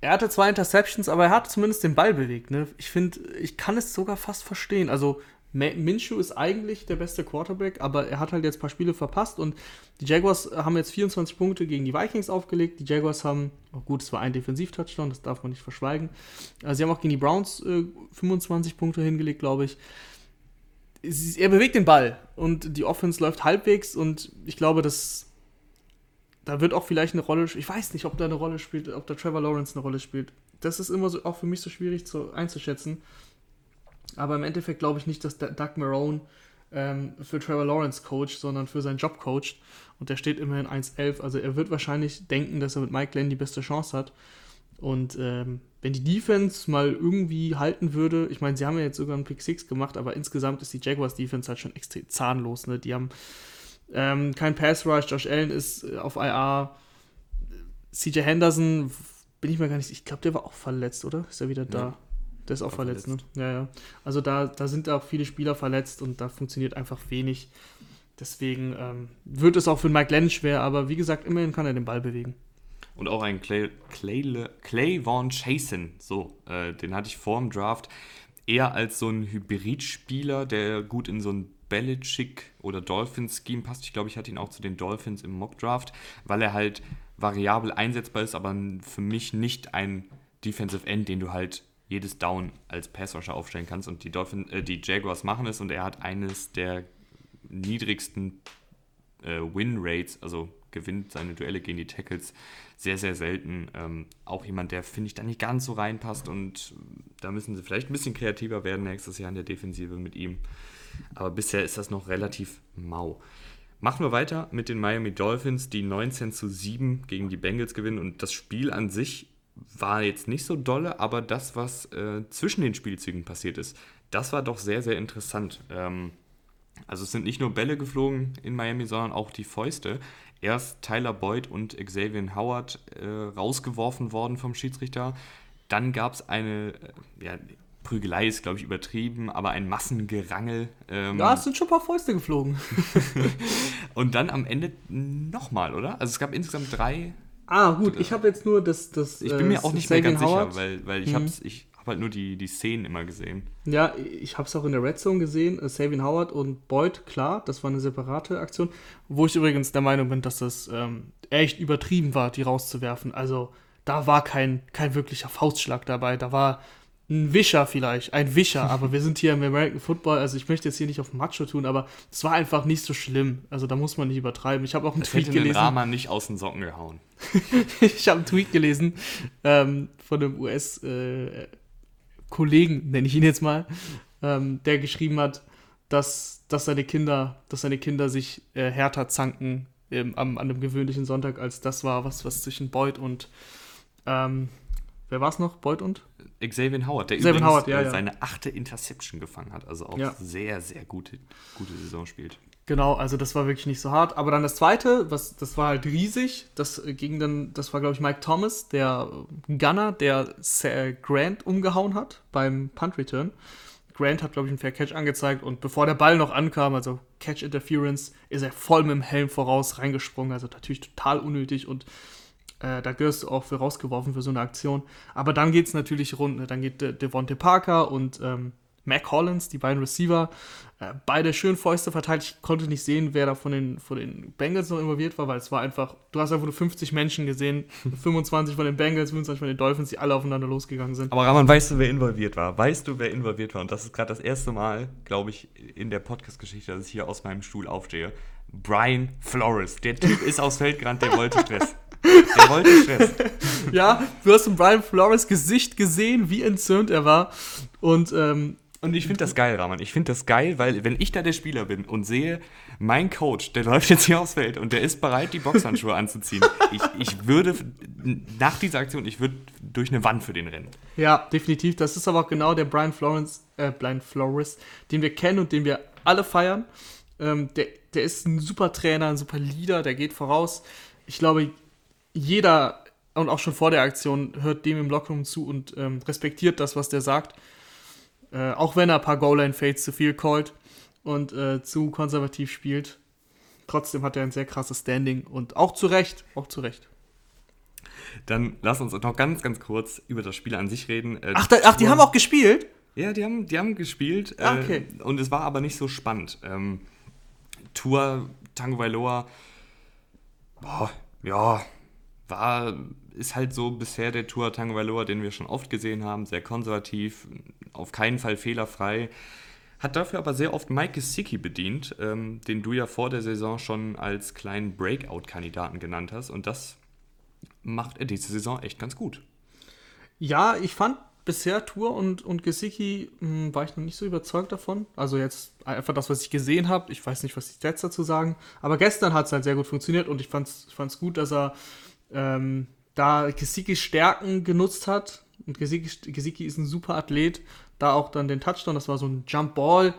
Er hatte zwei Interceptions, aber er hat zumindest den Ball bewegt. Ne? Ich finde, ich kann es sogar fast verstehen. Also Minshew ist eigentlich der beste Quarterback, aber er hat halt jetzt ein paar Spiele verpasst und die Jaguars haben jetzt 24 Punkte gegen die Vikings aufgelegt. Die Jaguars haben, oh gut, es war ein Defensiv-Touchdown, das darf man nicht verschweigen. Äh, sie haben auch gegen die Browns äh, 25 Punkte hingelegt, glaube ich. Er bewegt den Ball und die Offense läuft halbwegs und ich glaube, dass da wird auch vielleicht eine Rolle, ich weiß nicht, ob da eine Rolle spielt, ob da Trevor Lawrence eine Rolle spielt. Das ist immer so auch für mich so schwierig zu, einzuschätzen. Aber im Endeffekt glaube ich nicht, dass Doug Marone ähm, für Trevor Lawrence coacht, sondern für seinen Job coacht. Und der steht immerhin 1-11. Also er wird wahrscheinlich denken, dass er mit Mike Glenn die beste Chance hat. Und ähm, wenn die Defense mal irgendwie halten würde, ich meine, sie haben ja jetzt sogar einen Pick 6 gemacht, aber insgesamt ist die Jaguars Defense halt schon extrem zahnlos. Ne? Die haben ähm, kein Pass Rush, Josh Allen ist äh, auf IR. CJ Henderson, bin ich mir gar nicht, ich glaube, der war auch verletzt, oder? Ist er wieder da? Ja. Der ist auch verletzt, verletzt, ne? Ja, ja. Also da, da sind auch viele Spieler verletzt und da funktioniert einfach wenig. Deswegen ähm, wird es auch für Mike Lennon schwer, aber wie gesagt, immerhin kann er den Ball bewegen. Und auch ein Clay, Clay, Clay Vaughn Chasen, so, äh, den hatte ich vor dem Draft eher als so ein Hybridspieler, der gut in so ein Belichick oder Dolphins-Scheme passt. Ich glaube, ich hatte ihn auch zu den Dolphins im Mock-Draft, weil er halt variabel einsetzbar ist, aber für mich nicht ein Defensive End, den du halt jedes Down als Passrusher aufstellen kannst. Und die, Dolphin, äh, die Jaguars machen es und er hat eines der niedrigsten äh, Win-Rates, also gewinnt seine Duelle gegen die Tackles sehr, sehr selten. Ähm, auch jemand, der, finde ich, da nicht ganz so reinpasst und da müssen sie vielleicht ein bisschen kreativer werden nächstes Jahr in der Defensive mit ihm. Aber bisher ist das noch relativ mau. Machen wir weiter mit den Miami Dolphins, die 19 zu 7 gegen die Bengals gewinnen und das Spiel an sich war jetzt nicht so dolle, aber das, was äh, zwischen den Spielzügen passiert ist, das war doch sehr, sehr interessant. Ähm, also es sind nicht nur Bälle geflogen in Miami, sondern auch die Fäuste. Erst Tyler Boyd und Xavier Howard äh, rausgeworfen worden vom Schiedsrichter. Dann gab es eine, äh, ja, Prügelei ist, glaube ich, übertrieben, aber ein Massengerangel. Ähm, ja, es sind schon ein paar Fäuste geflogen. und dann am Ende nochmal, oder? Also es gab insgesamt drei Ah, gut, ich habe jetzt nur das, das. Ich bin mir auch nicht mehr ganz Howard. sicher, weil, weil ich mhm. habe ich hab halt nur die, die Szenen immer gesehen. Ja, ich habe es auch in der Red Zone gesehen. Äh, Savin Howard und Boyd, klar, das war eine separate Aktion. Wo ich übrigens der Meinung bin, dass das ähm, echt übertrieben war, die rauszuwerfen. Also da war kein, kein wirklicher Faustschlag dabei. Da war ein Wischer vielleicht, ein Wischer, aber wir sind hier im American Football, also ich möchte jetzt hier nicht auf Macho tun, aber es war einfach nicht so schlimm. Also da muss man nicht übertreiben. Ich habe auch einen das Tweet hätte gelesen. Den Rama nicht aus den Socken gehauen. ich habe einen Tweet gelesen ähm, von einem US-Kollegen, äh, nenne ich ihn jetzt mal, ähm, der geschrieben hat, dass, dass seine Kinder, dass seine Kinder sich äh, härter zanken ähm, am, an einem gewöhnlichen Sonntag, als das war, was, was zwischen Boyd und ähm, wer war es noch? Boyd und? Xavier Howard, der Xavier übrigens Howard, ja, äh, ja. seine achte Interception gefangen hat, also auch ja. sehr, sehr gute, gute Saison spielt. Genau, also das war wirklich nicht so hart. Aber dann das zweite, was, das war halt riesig. Das ging dann, das war, glaube ich, Mike Thomas, der Gunner, der Grant umgehauen hat beim Punt Return. Grant hat, glaube ich, einen Fair Catch angezeigt und bevor der Ball noch ankam, also Catch Interference, ist er voll mit dem Helm voraus reingesprungen. Also natürlich total unnötig und äh, da gehörst du auch für rausgeworfen für so eine Aktion. Aber dann geht es natürlich rund. Ne? Dann geht De Devonte Parker und ähm, Mac Collins, die beiden Receiver, äh, beide schön Fäuste verteilt. Ich konnte nicht sehen, wer da von den, von den Bengals noch involviert war, weil es war einfach, du hast einfach nur 50 Menschen gesehen, 25 von den Bengals, 25 von den Dolphins, die alle aufeinander losgegangen sind. Aber Raman, weißt du, wer involviert war? Weißt du, wer involviert war? Und das ist gerade das erste Mal, glaube ich, in der Podcast-Geschichte, dass ich hier aus meinem Stuhl aufstehe. Brian Flores. Der Typ ist aus Feld gerannt, der wollte Stress. Der wollte Stress. ja, du hast in Brian Flores Gesicht gesehen, wie entzürnt er war. Und, ähm, und ich finde das geil, Rahman. Ich finde das geil, weil wenn ich da der Spieler bin und sehe, mein Coach, der läuft jetzt hier aufs Feld und der ist bereit, die Boxhandschuhe anzuziehen, ich, ich würde nach dieser Aktion, ich würde durch eine Wand für den rennen. Ja, definitiv. Das ist aber auch genau der Brian Florence, äh, Brian Flores, den wir kennen und den wir alle feiern. Ähm, der, der ist ein super Trainer, ein super Leader, der geht voraus. Ich glaube, jeder und auch schon vor der Aktion hört dem im Lockerroom zu und ähm, respektiert das, was der sagt. Äh, auch wenn er ein paar Goal-Line-Fades zu viel callt und äh, zu konservativ spielt. Trotzdem hat er ein sehr krasses Standing und auch zu Recht, auch zu Recht. Dann lass uns noch ganz, ganz kurz über das Spiel an sich reden. Äh, ach, da, ach, die haben auch gespielt? Ja, die haben, die haben gespielt. Ah, okay. Äh, und es war aber nicht so spannend. Ähm, Tour, Tango Vailoa, boah, ja, war, ist halt so bisher der Tour Tango Vailoa, den wir schon oft gesehen haben. Sehr konservativ, auf keinen Fall fehlerfrei. Hat dafür aber sehr oft Mike Gesicki bedient, ähm, den du ja vor der Saison schon als kleinen Breakout-Kandidaten genannt hast. Und das macht er diese Saison echt ganz gut. Ja, ich fand bisher Tour und, und Gesicki hm, war ich noch nicht so überzeugt davon. Also jetzt einfach das, was ich gesehen habe. Ich weiß nicht, was die Stats dazu sagen. Aber gestern hat es halt sehr gut funktioniert und ich fand es gut, dass er ähm, da Gesicki Stärken genutzt hat. Und Gesicki, Gesicki ist ein super Athlet. Da auch dann den Touchdown, das war so ein Jump Ball.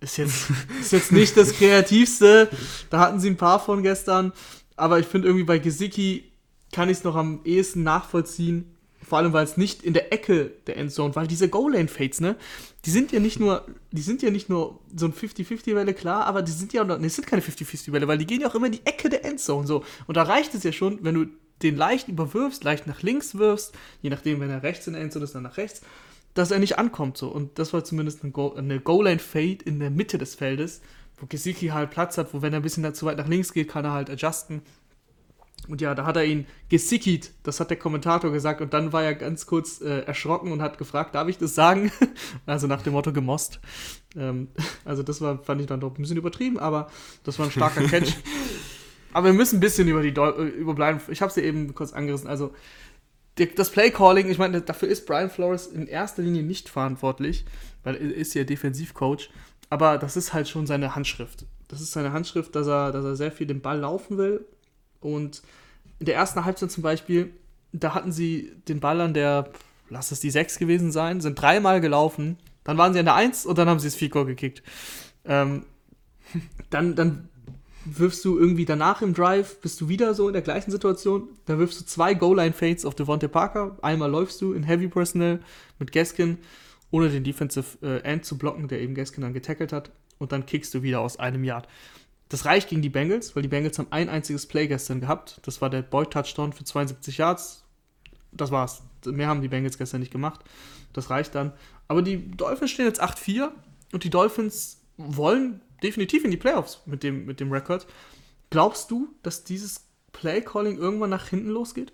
Ist jetzt, ist jetzt nicht das Kreativste. Da hatten sie ein paar von gestern. Aber ich finde irgendwie bei Gesicki kann ich es noch am ehesten nachvollziehen. Vor allem, weil es nicht in der Ecke der Endzone, weil diese Goal-Lane-Fates, ne, die sind ja nicht nur, die sind ja nicht nur so ein 50-50-Welle, klar, aber die sind ja, ne, es sind keine 50-50-Welle, weil die gehen ja auch immer in die Ecke der Endzone, so. Und da reicht es ja schon, wenn du den leicht überwirfst, leicht nach links wirfst, je nachdem, wenn er rechts in der Endzone ist, dann nach rechts, dass er nicht ankommt, so. Und das war zumindest eine Goal-Line-Fade in der Mitte des Feldes, wo Gesicki halt Platz hat, wo wenn er ein bisschen zu weit nach links geht, kann er halt adjusten und ja, da hat er ihn gesickigt, das hat der Kommentator gesagt. Und dann war er ganz kurz äh, erschrocken und hat gefragt, darf ich das sagen? also nach dem Motto gemost. Ähm, also das war, fand ich dann doch ein bisschen übertrieben, aber das war ein starker Catch. aber wir müssen ein bisschen über die Deu äh, überbleiben. Ich habe es ja eben kurz angerissen. Also das Playcalling, ich meine, dafür ist Brian Flores in erster Linie nicht verantwortlich, weil er ist ja Defensivcoach. Aber das ist halt schon seine Handschrift. Das ist seine Handschrift, dass er, dass er sehr viel den Ball laufen will und in der ersten Halbzeit zum Beispiel, da hatten sie den Ball an der, lass es die 6 gewesen sein, sind dreimal gelaufen, dann waren sie an der 1 und dann haben sie das Fico gekickt. Ähm, dann, dann wirfst du irgendwie danach im Drive, bist du wieder so in der gleichen Situation. Da wirfst du zwei Goal-Line-Fades auf Devontae Parker. Einmal läufst du in Heavy Personnel mit Gaskin, ohne den Defensive äh, End zu blocken, der eben Gaskin dann getackelt hat. Und dann kickst du wieder aus einem Yard. Das reicht gegen die Bengals, weil die Bengals haben ein einziges Play gestern gehabt. Das war der Boyd-Touchdown für 72 Yards. Das war's. Mehr haben die Bengals gestern nicht gemacht. Das reicht dann. Aber die Dolphins stehen jetzt 8-4 und die Dolphins wollen definitiv in die Playoffs mit dem, mit dem Rekord. Glaubst du, dass dieses Play-Calling irgendwann nach hinten losgeht?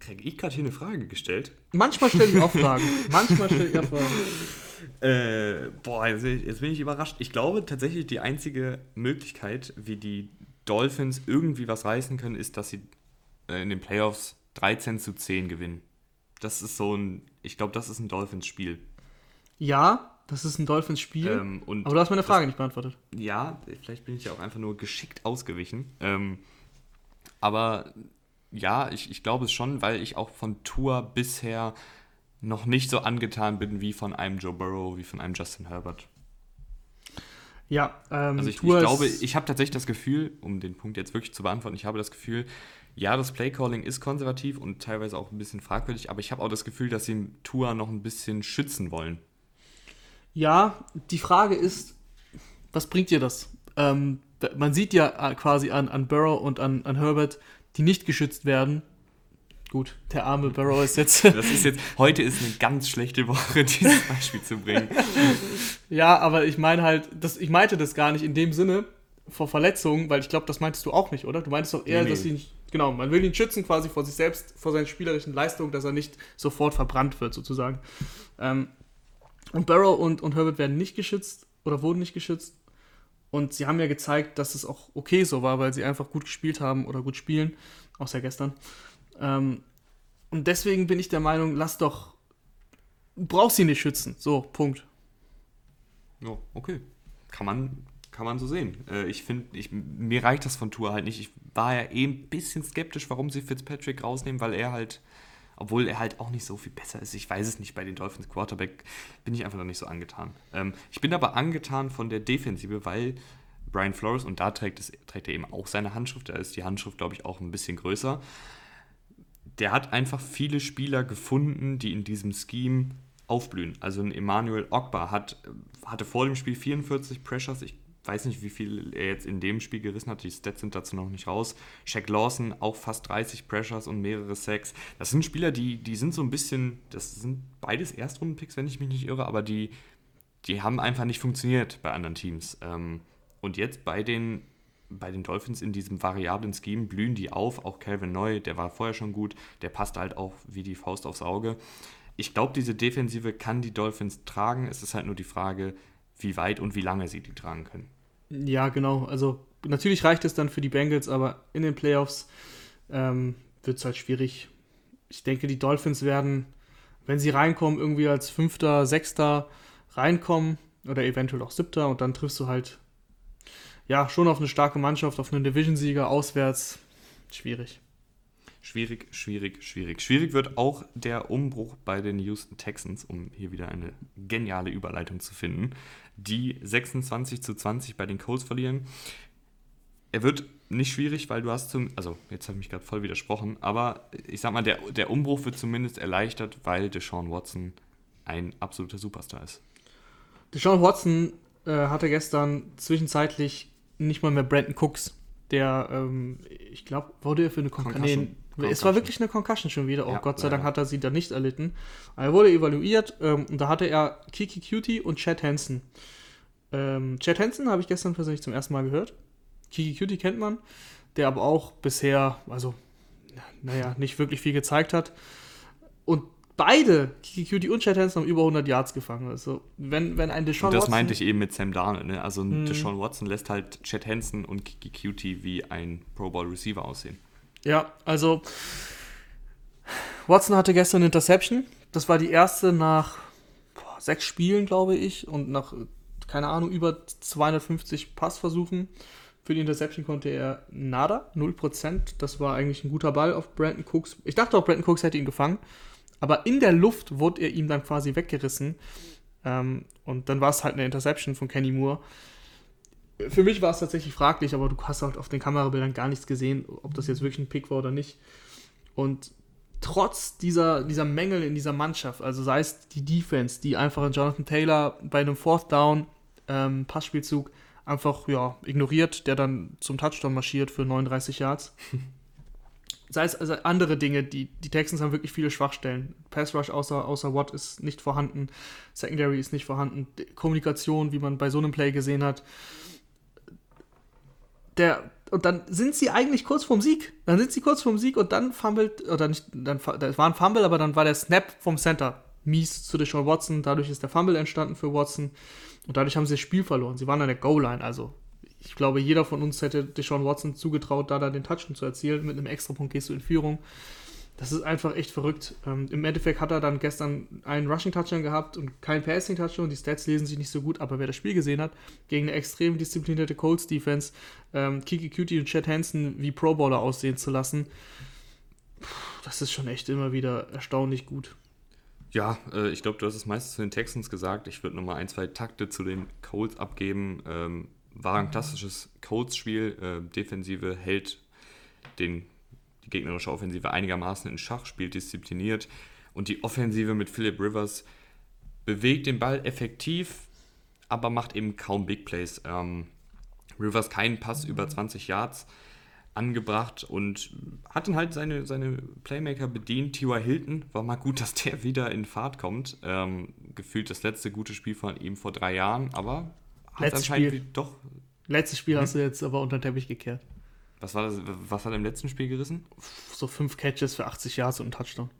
Kriege ich gerade hier eine Frage gestellt? Manchmal stelle ich auch Fragen. Manchmal stelle ich auch Fragen. Äh, boah, jetzt, jetzt bin ich überrascht. Ich glaube tatsächlich, die einzige Möglichkeit, wie die Dolphins irgendwie was reißen können, ist, dass sie äh, in den Playoffs 13 zu 10 gewinnen. Das ist so ein, ich glaube, das ist ein Dolphins-Spiel. Ja, das ist ein Dolphins-Spiel. Ähm, aber du hast meine Frage das, nicht beantwortet. Ja, vielleicht bin ich ja auch einfach nur geschickt ausgewichen. Ähm, aber ja, ich, ich glaube es schon, weil ich auch von Tour bisher noch nicht so angetan bin wie von einem Joe Burrow, wie von einem Justin Herbert. Ja, ähm, also ich, ich glaube, ich habe tatsächlich das Gefühl, um den Punkt jetzt wirklich zu beantworten, ich habe das Gefühl, ja, das Playcalling ist konservativ und teilweise auch ein bisschen fragwürdig, aber ich habe auch das Gefühl, dass sie Tour noch ein bisschen schützen wollen. Ja, die Frage ist, was bringt dir das? Ähm, man sieht ja quasi an, an Burrow und an, an Herbert, die nicht geschützt werden, Gut, der arme Barrow ist jetzt. das ist jetzt, heute ist eine ganz schlechte Woche, dieses Beispiel zu bringen. ja, aber ich meine halt, das, ich meinte das gar nicht in dem Sinne vor Verletzungen, weil ich glaube, das meintest du auch nicht, oder? Du meintest doch eher, nee, nee. dass ihn, genau, man will ihn schützen quasi vor sich selbst, vor seinen spielerischen Leistungen, dass er nicht sofort verbrannt wird, sozusagen. Ähm, und Barrow und, und Herbert werden nicht geschützt oder wurden nicht geschützt. Und sie haben ja gezeigt, dass es auch okay so war, weil sie einfach gut gespielt haben oder gut spielen, außer gestern. Ähm, und deswegen bin ich der Meinung, lass doch, brauchst sie nicht schützen. So, Punkt. Ja, okay. Kann man, kann man so sehen. Äh, ich finde, mir reicht das von Tour halt nicht. Ich war ja eh ein bisschen skeptisch, warum sie Fitzpatrick rausnehmen, weil er halt, obwohl er halt auch nicht so viel besser ist, ich weiß es nicht, bei den Dolphins Quarterback bin ich einfach noch nicht so angetan. Ähm, ich bin aber angetan von der Defensive, weil Brian Flores, und da trägt, es, trägt er eben auch seine Handschrift, da ist die Handschrift, glaube ich, auch ein bisschen größer. Der hat einfach viele Spieler gefunden, die in diesem Scheme aufblühen. Also ein Emmanuel Ogba hat, hatte vor dem Spiel 44 Pressures. Ich weiß nicht, wie viel er jetzt in dem Spiel gerissen hat. Die Stats sind dazu noch nicht raus. Shaq Lawson auch fast 30 Pressures und mehrere Sacks. Das sind Spieler, die, die sind so ein bisschen, das sind beides Erstrundenpicks, wenn ich mich nicht irre, aber die, die haben einfach nicht funktioniert bei anderen Teams. Ähm, und jetzt bei den, bei den Dolphins in diesem variablen Scheme blühen die auf. Auch Calvin Neu, der war vorher schon gut, der passt halt auch wie die Faust aufs Auge ich glaube, diese Defensive kann die Dolphins tragen. Es ist halt nur die Frage, wie weit und wie lange sie die tragen können. Ja, genau. Also natürlich reicht es dann für die Bengals, aber in den Playoffs ähm, wird es halt schwierig. Ich denke, die Dolphins werden, wenn sie reinkommen, irgendwie als Fünfter, Sechster reinkommen oder eventuell auch Siebter und dann triffst du halt ja schon auf eine starke Mannschaft, auf einen Division-Sieger auswärts. Schwierig. Schwierig, schwierig, schwierig. Schwierig wird auch der Umbruch bei den Houston Texans, um hier wieder eine geniale Überleitung zu finden, die 26 zu 20 bei den Colts verlieren. Er wird nicht schwierig, weil du hast zum, also jetzt habe ich mich gerade voll widersprochen, aber ich sag mal, der, der Umbruch wird zumindest erleichtert, weil Deshaun Watson ein absoluter Superstar ist. Deshaun Watson äh, hatte gestern zwischenzeitlich nicht mal mehr Brandon Cooks, der, ähm, ich glaube, wurde er für eine Concussion, es war wirklich eine Concussion schon wieder. Oh ja, Gott sei Dank hat er sie dann nicht erlitten. Er wurde evaluiert ähm, und da hatte er Kiki Cutie und Chad Hansen. Ähm, Chad Hansen habe ich gestern persönlich zum ersten Mal gehört. Kiki Cutie kennt man, der aber auch bisher, also, naja, nicht wirklich viel gezeigt hat. Und beide, Kiki Cutie und Chad Hansen, haben über 100 Yards gefangen. Also, wenn, wenn ein Deshaun und das Watson, meinte ich eben mit Sam Darnold. Ne? Also, hm. Deshaun Watson lässt halt Chad Hansen und Kiki Cutie wie ein Pro Bowl Receiver aussehen. Ja, also Watson hatte gestern eine Interception. Das war die erste nach boah, sechs Spielen, glaube ich, und nach, keine Ahnung, über 250 Passversuchen. Für die Interception konnte er nada, 0%. Das war eigentlich ein guter Ball auf Brandon Cooks. Ich dachte auch, Brandon Cooks hätte ihn gefangen. Aber in der Luft wurde er ihm dann quasi weggerissen. Ähm, und dann war es halt eine Interception von Kenny Moore für mich war es tatsächlich fraglich, aber du hast halt auf den Kamerabildern gar nichts gesehen, ob das jetzt wirklich ein Pick war oder nicht. Und trotz dieser, dieser Mängel in dieser Mannschaft, also sei es die Defense, die einfach Jonathan Taylor bei einem Fourth Down ähm, Passspielzug einfach ja, ignoriert, der dann zum Touchdown marschiert für 39 Yards. sei es also andere Dinge, die, die Texans haben wirklich viele Schwachstellen. Pass Rush außer, außer Watt ist nicht vorhanden, Secondary ist nicht vorhanden, Kommunikation, wie man bei so einem Play gesehen hat der, und dann sind sie eigentlich kurz vorm Sieg. Dann sind sie kurz vorm Sieg und dann fummelt, oder nicht, dann, das war ein Fumble, aber dann war der Snap vom Center mies zu Deshaun Watson. Dadurch ist der Fumble entstanden für Watson. Und dadurch haben sie das Spiel verloren. Sie waren an der Goal-Line. Also, ich glaube, jeder von uns hätte Deshaun Watson zugetraut, da dann den Touchdown zu erzielen. Mit einem Extrapunkt gehst du in Führung. Das ist einfach echt verrückt. Ähm, Im Endeffekt hat er dann gestern einen Rushing-Touchdown gehabt und keinen Passing-Touchdown. Die Stats lesen sich nicht so gut, aber wer das Spiel gesehen hat, gegen eine extrem disziplinierte Colts-Defense, ähm, Kiki Cutie und Chad Hansen wie Pro-Bowler aussehen zu lassen, das ist schon echt immer wieder erstaunlich gut. Ja, äh, ich glaube, du hast es meistens zu den Texans gesagt. Ich würde nochmal ein, zwei Takte zu den Colts abgeben. Ähm, war ein klassisches Colts-Spiel. Äh, Defensive hält den die gegnerische Offensive einigermaßen in Schach, spielt diszipliniert und die Offensive mit Philip Rivers bewegt den Ball effektiv, aber macht eben kaum Big Plays. Ähm, Rivers keinen Pass über 20 Yards angebracht und hat dann halt seine, seine Playmaker bedient. T.Y. Hilton war mal gut, dass der wieder in Fahrt kommt. Ähm, gefühlt das letzte gute Spiel von ihm vor drei Jahren, aber Letztes Spiel. doch. Letztes Spiel hm? hast du jetzt aber unter den Teppich gekehrt. Was war das? Was hat er im letzten Spiel gerissen? So fünf Catches für 80 Yards und ein Touchdown.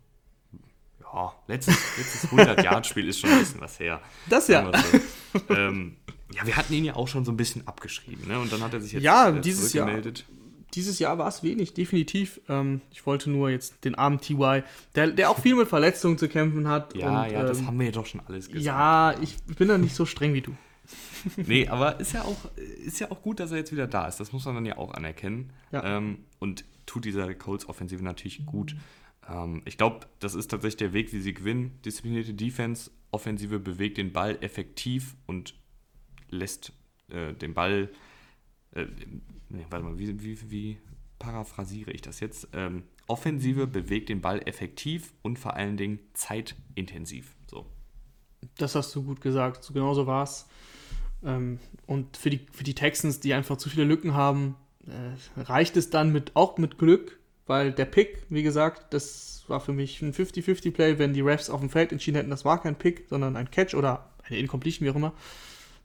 Ja, letztes, letztes 100-Yard-Spiel ist schon ein bisschen was her. Das ja. So. ähm, Ja, wir hatten ihn ja auch schon so ein bisschen abgeschrieben, ne? Und dann hat er sich jetzt Ja, dieses Jahr. zurückgemeldet. Dieses Jahr war es wenig, definitiv. Ähm, ich wollte nur jetzt den armen TY, der, der auch viel mit Verletzungen zu kämpfen hat. Ja, und, ja, das ähm, haben wir ja doch schon alles gesagt. Ja, ich bin da nicht so streng wie du. Nee, aber ist ja, auch, ist ja auch gut, dass er jetzt wieder da ist. Das muss man dann ja auch anerkennen. Ja. Ähm, und tut dieser Colts-Offensive natürlich gut. Ähm, ich glaube, das ist tatsächlich der Weg, wie sie gewinnen. Disziplinierte Defense, Offensive bewegt den Ball effektiv und lässt äh, den Ball. Äh, nee, warte mal, wie, wie, wie paraphrasiere ich das jetzt? Ähm, Offensive bewegt den Ball effektiv und vor allen Dingen zeitintensiv. So. Das hast du gut gesagt. So genau so war es. Ähm, und für die, für die Texans, die einfach zu viele Lücken haben, äh, reicht es dann mit, auch mit Glück, weil der Pick, wie gesagt, das war für mich ein 50-50-Play, wenn die Refs auf dem Feld entschieden hätten, das war kein Pick, sondern ein Catch oder eine Incompletion, wie auch immer,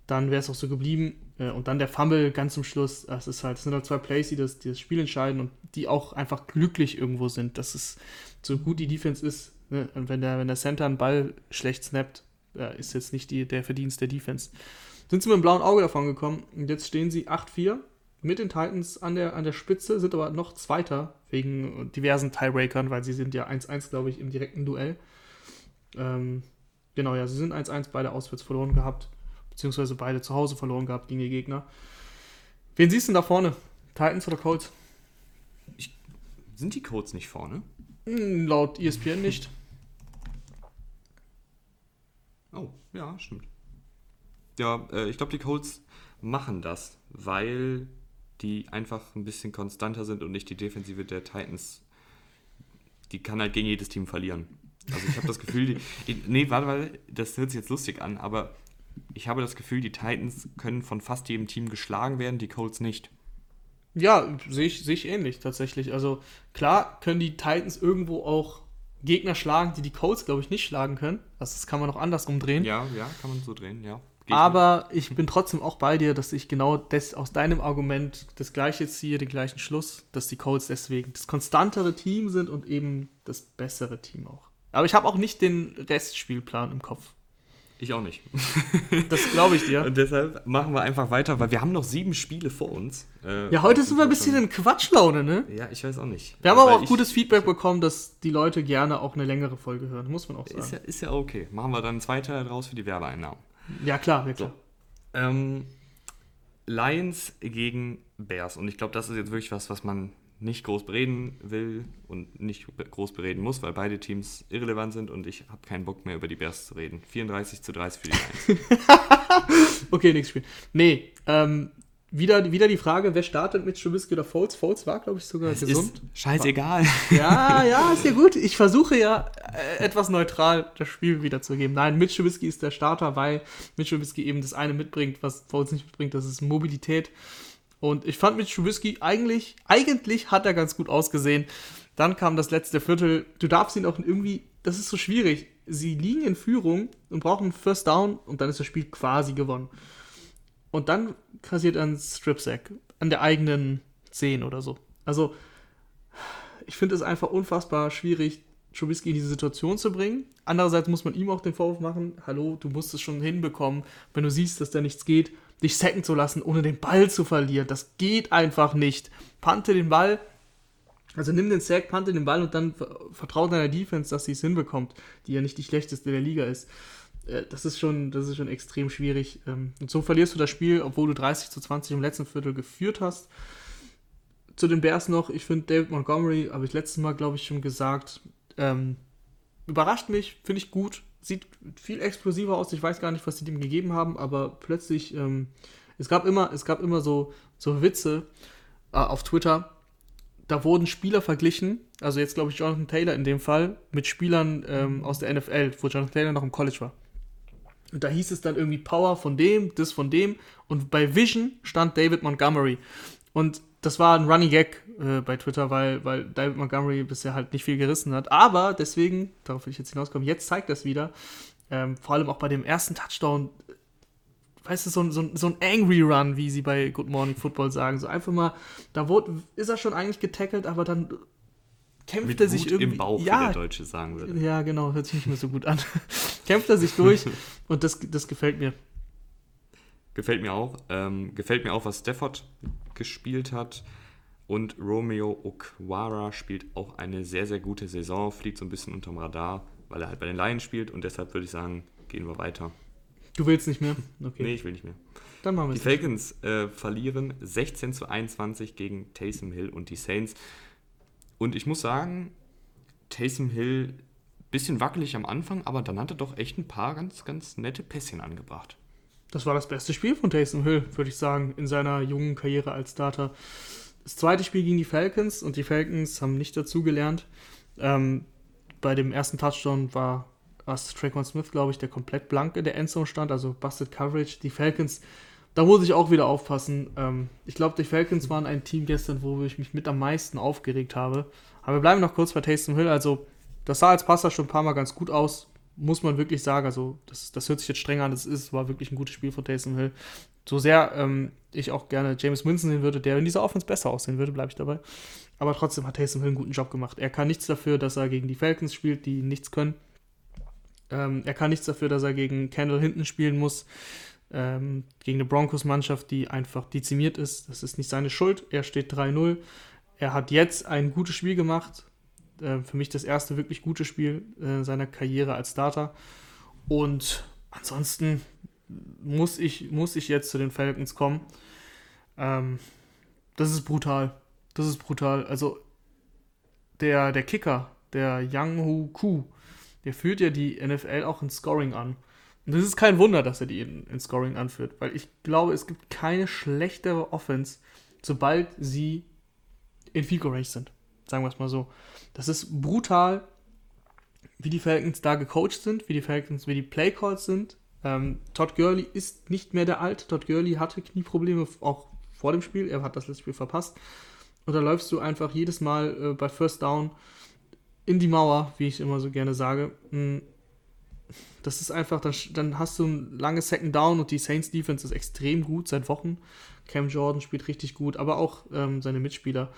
dann wäre es auch so geblieben. Äh, und dann der Fumble ganz zum Schluss, das ist halt, das sind halt zwei Plays, die das, die das Spiel entscheiden und die auch einfach glücklich irgendwo sind, dass es so gut die Defense ist. Ne? Und wenn der, wenn der Center einen Ball schlecht snappt, äh, ist jetzt nicht die, der Verdienst der Defense. Sind sie mit einem blauen Auge davon gekommen und jetzt stehen sie 8-4 mit den Titans an der, an der Spitze, sind aber noch Zweiter wegen diversen Tiebreakern, weil sie sind ja 1-1, glaube ich, im direkten Duell. Ähm, genau, ja, sie sind 1-1, beide auswärts verloren gehabt, beziehungsweise beide zu Hause verloren gehabt gegen die Gegner. Wen siehst du denn da vorne? Titans oder Colts? Sind die Colts nicht vorne? Hm, laut ESPN nicht. Oh, ja, stimmt. Ja, äh, ich glaube, die Colts machen das, weil die einfach ein bisschen konstanter sind und nicht die Defensive der Titans. Die kann halt gegen jedes Team verlieren. Also ich habe das Gefühl, die, ich, nee, warte, warte, das hört sich jetzt lustig an, aber ich habe das Gefühl, die Titans können von fast jedem Team geschlagen werden, die Colts nicht. Ja, sehe ich, sehe ich ähnlich tatsächlich. Also klar können die Titans irgendwo auch Gegner schlagen, die die Colts, glaube ich, nicht schlagen können. Also das kann man auch andersrum drehen. Ja, ja, kann man so drehen, ja. Aber ich bin trotzdem auch bei dir, dass ich genau das, aus deinem Argument das gleiche ziehe, den gleichen Schluss, dass die Colts deswegen das konstantere Team sind und eben das bessere Team auch. Aber ich habe auch nicht den Restspielplan im Kopf. Ich auch nicht. Das glaube ich dir. Und deshalb machen wir einfach weiter, weil wir haben noch sieben Spiele vor uns. Äh, Ja, heute sind wir ein bisschen in Quatschlaune, ne? Ja, ich weiß auch nicht. Wir haben aber auch ich- gutes Feedback bekommen, dass die Leute gerne auch eine längere Folge hören, muss man auch sagen. Ist ja, ist ja okay. Machen wir dann zwei Teile draus für die Werbeeinnahmen. Ja, klar, ja, klar. Ähm, Lions gegen Bears. Und ich glaube, das ist jetzt wirklich was, was man nicht groß bereden will und nicht groß bereden muss, weil beide Teams irrelevant sind und ich habe keinen Bock mehr über die Bears zu reden. 34 zu 30 für die Lions. Okay, nächstes Spiel. Nee, ähm, wieder, wieder die Frage, wer startet mit Trubisky oder Foles? Foles war, glaube ich, sogar gesund. ist scheißegal. Ja, ja, ist ja gut. Ich versuche ja äh, etwas neutral das Spiel wiederzugeben. Nein, Mitch Trubisky ist der Starter, weil Mitch Trubisky eben das eine mitbringt, was Foles nicht mitbringt, das ist Mobilität. Und ich fand Mitch Trubisky eigentlich, eigentlich hat er ganz gut ausgesehen. Dann kam das letzte Viertel. Du darfst ihn auch irgendwie, das ist so schwierig. Sie liegen in Führung und brauchen einen First Down und dann ist das Spiel quasi gewonnen. Und dann kassiert er einen Strip-Sack an der eigenen 10 oder so. Also, ich finde es einfach unfassbar schwierig, Trubisky in diese Situation zu bringen. Andererseits muss man ihm auch den Vorwurf machen, hallo, du musst es schon hinbekommen, wenn du siehst, dass da nichts geht, dich sacken zu lassen, ohne den Ball zu verlieren. Das geht einfach nicht. Pante den Ball, also nimm den Sack, pante den Ball und dann ver- vertrau deiner Defense, dass sie es hinbekommt, die ja nicht die schlechteste der Liga ist. Äh, Das ist schon, das ist schon extrem schwierig. Ähm, Und so verlierst du das Spiel, obwohl du 30 zu 20 im letzten Viertel geführt hast. Zu den Bears noch, ich finde David Montgomery, habe ich letztes Mal, glaube ich, schon gesagt, ähm, überrascht mich, finde ich gut, sieht viel explosiver aus. Ich weiß gar nicht, was sie dem gegeben haben, aber plötzlich, ähm, es gab immer, es gab immer so, so Witze äh, auf Twitter. Da wurden Spieler verglichen, also jetzt glaube ich Jonathan Taylor in dem Fall, mit Spielern ähm, aus der NFL, wo Jonathan Taylor noch im College war. Und da hieß es dann irgendwie Power von dem, das von dem. Und bei Vision stand David Montgomery. Und das war ein Running Gag äh, bei Twitter, weil, weil David Montgomery bisher halt nicht viel gerissen hat. Aber deswegen, darauf will ich jetzt hinauskommen, jetzt zeigt das wieder. Ähm, vor allem auch bei dem ersten Touchdown, weißt du, so, ein- so, ein- so ein Angry Run, wie sie bei Good Morning Football sagen. So einfach mal, da wurde, ist er schon eigentlich getackelt, aber dann kämpft Mit er sich Wut irgendwie. im Bauch, wie ja, der Deutsche sagen würde. ja, genau, hört sich nicht mehr so gut an. Kämpft er sich durch und das, das gefällt mir. Gefällt mir auch. Ähm, gefällt mir auch, was Stafford gespielt hat. Und Romeo Okwara spielt auch eine sehr, sehr gute Saison, fliegt so ein bisschen unterm Radar, weil er halt bei den Lions spielt. Und deshalb würde ich sagen, gehen wir weiter. Du willst nicht mehr? Okay. Nee, ich will nicht mehr. Dann machen wir Die Falcons äh, verlieren 16 zu 21 gegen Taysom Hill und die Saints. Und ich muss sagen, Taysom Hill bisschen wackelig am Anfang, aber dann hat er doch echt ein paar ganz, ganz nette Pässchen angebracht. Das war das beste Spiel von Taysom Hill, würde ich sagen, in seiner jungen Karriere als Starter. Das zweite Spiel gegen die Falcons und die Falcons haben nicht dazugelernt. Ähm, bei dem ersten Touchdown war was Traquan Smith, glaube ich, der komplett blank in der Endzone stand, also Busted Coverage. Die Falcons, da muss ich auch wieder aufpassen. Ähm, ich glaube, die Falcons waren ein Team gestern, wo ich mich mit am meisten aufgeregt habe. Aber wir bleiben noch kurz bei Taysom Hill. Also, das sah als Passer schon ein paar Mal ganz gut aus, muss man wirklich sagen. Also, das, das hört sich jetzt streng an, das ist, war wirklich ein gutes Spiel von Taysom Hill. So sehr ähm, ich auch gerne James Winston sehen würde, der in dieser Offense besser aussehen würde, bleibe ich dabei. Aber trotzdem hat Taysom Hill einen guten Job gemacht. Er kann nichts dafür, dass er gegen die Falcons spielt, die nichts können. Ähm, er kann nichts dafür, dass er gegen Kendall hinten spielen muss. Ähm, gegen eine Broncos-Mannschaft, die einfach dezimiert ist. Das ist nicht seine Schuld. Er steht 3-0. Er hat jetzt ein gutes Spiel gemacht. Äh, für mich das erste wirklich gute Spiel äh, seiner Karriere als Starter. Und ansonsten muss ich, muss ich jetzt zu den Falcons kommen. Ähm, das ist brutal. Das ist brutal. Also der, der Kicker, der Yang Hu Ku, der führt ja die NFL auch in Scoring an. Und es ist kein Wunder, dass er die in, in Scoring anführt, weil ich glaube, es gibt keine schlechtere Offense, sobald sie in Field Goal Range sind. Sagen wir es mal so. Das ist brutal, wie die Falcons da gecoacht sind, wie die Falcons, wie die Play Calls sind. Ähm, Todd Gurley ist nicht mehr der Alte. Todd Gurley hatte Knieprobleme auch vor dem Spiel. Er hat das letzte Spiel verpasst. Und da läufst du einfach jedes Mal äh, bei First Down in die Mauer, wie ich immer so gerne sage. Hm, das ist einfach, dann, dann hast du ein langes Second Down und die Saints Defense ist extrem gut seit Wochen. Cam Jordan spielt richtig gut, aber auch ähm, seine Mitspieler.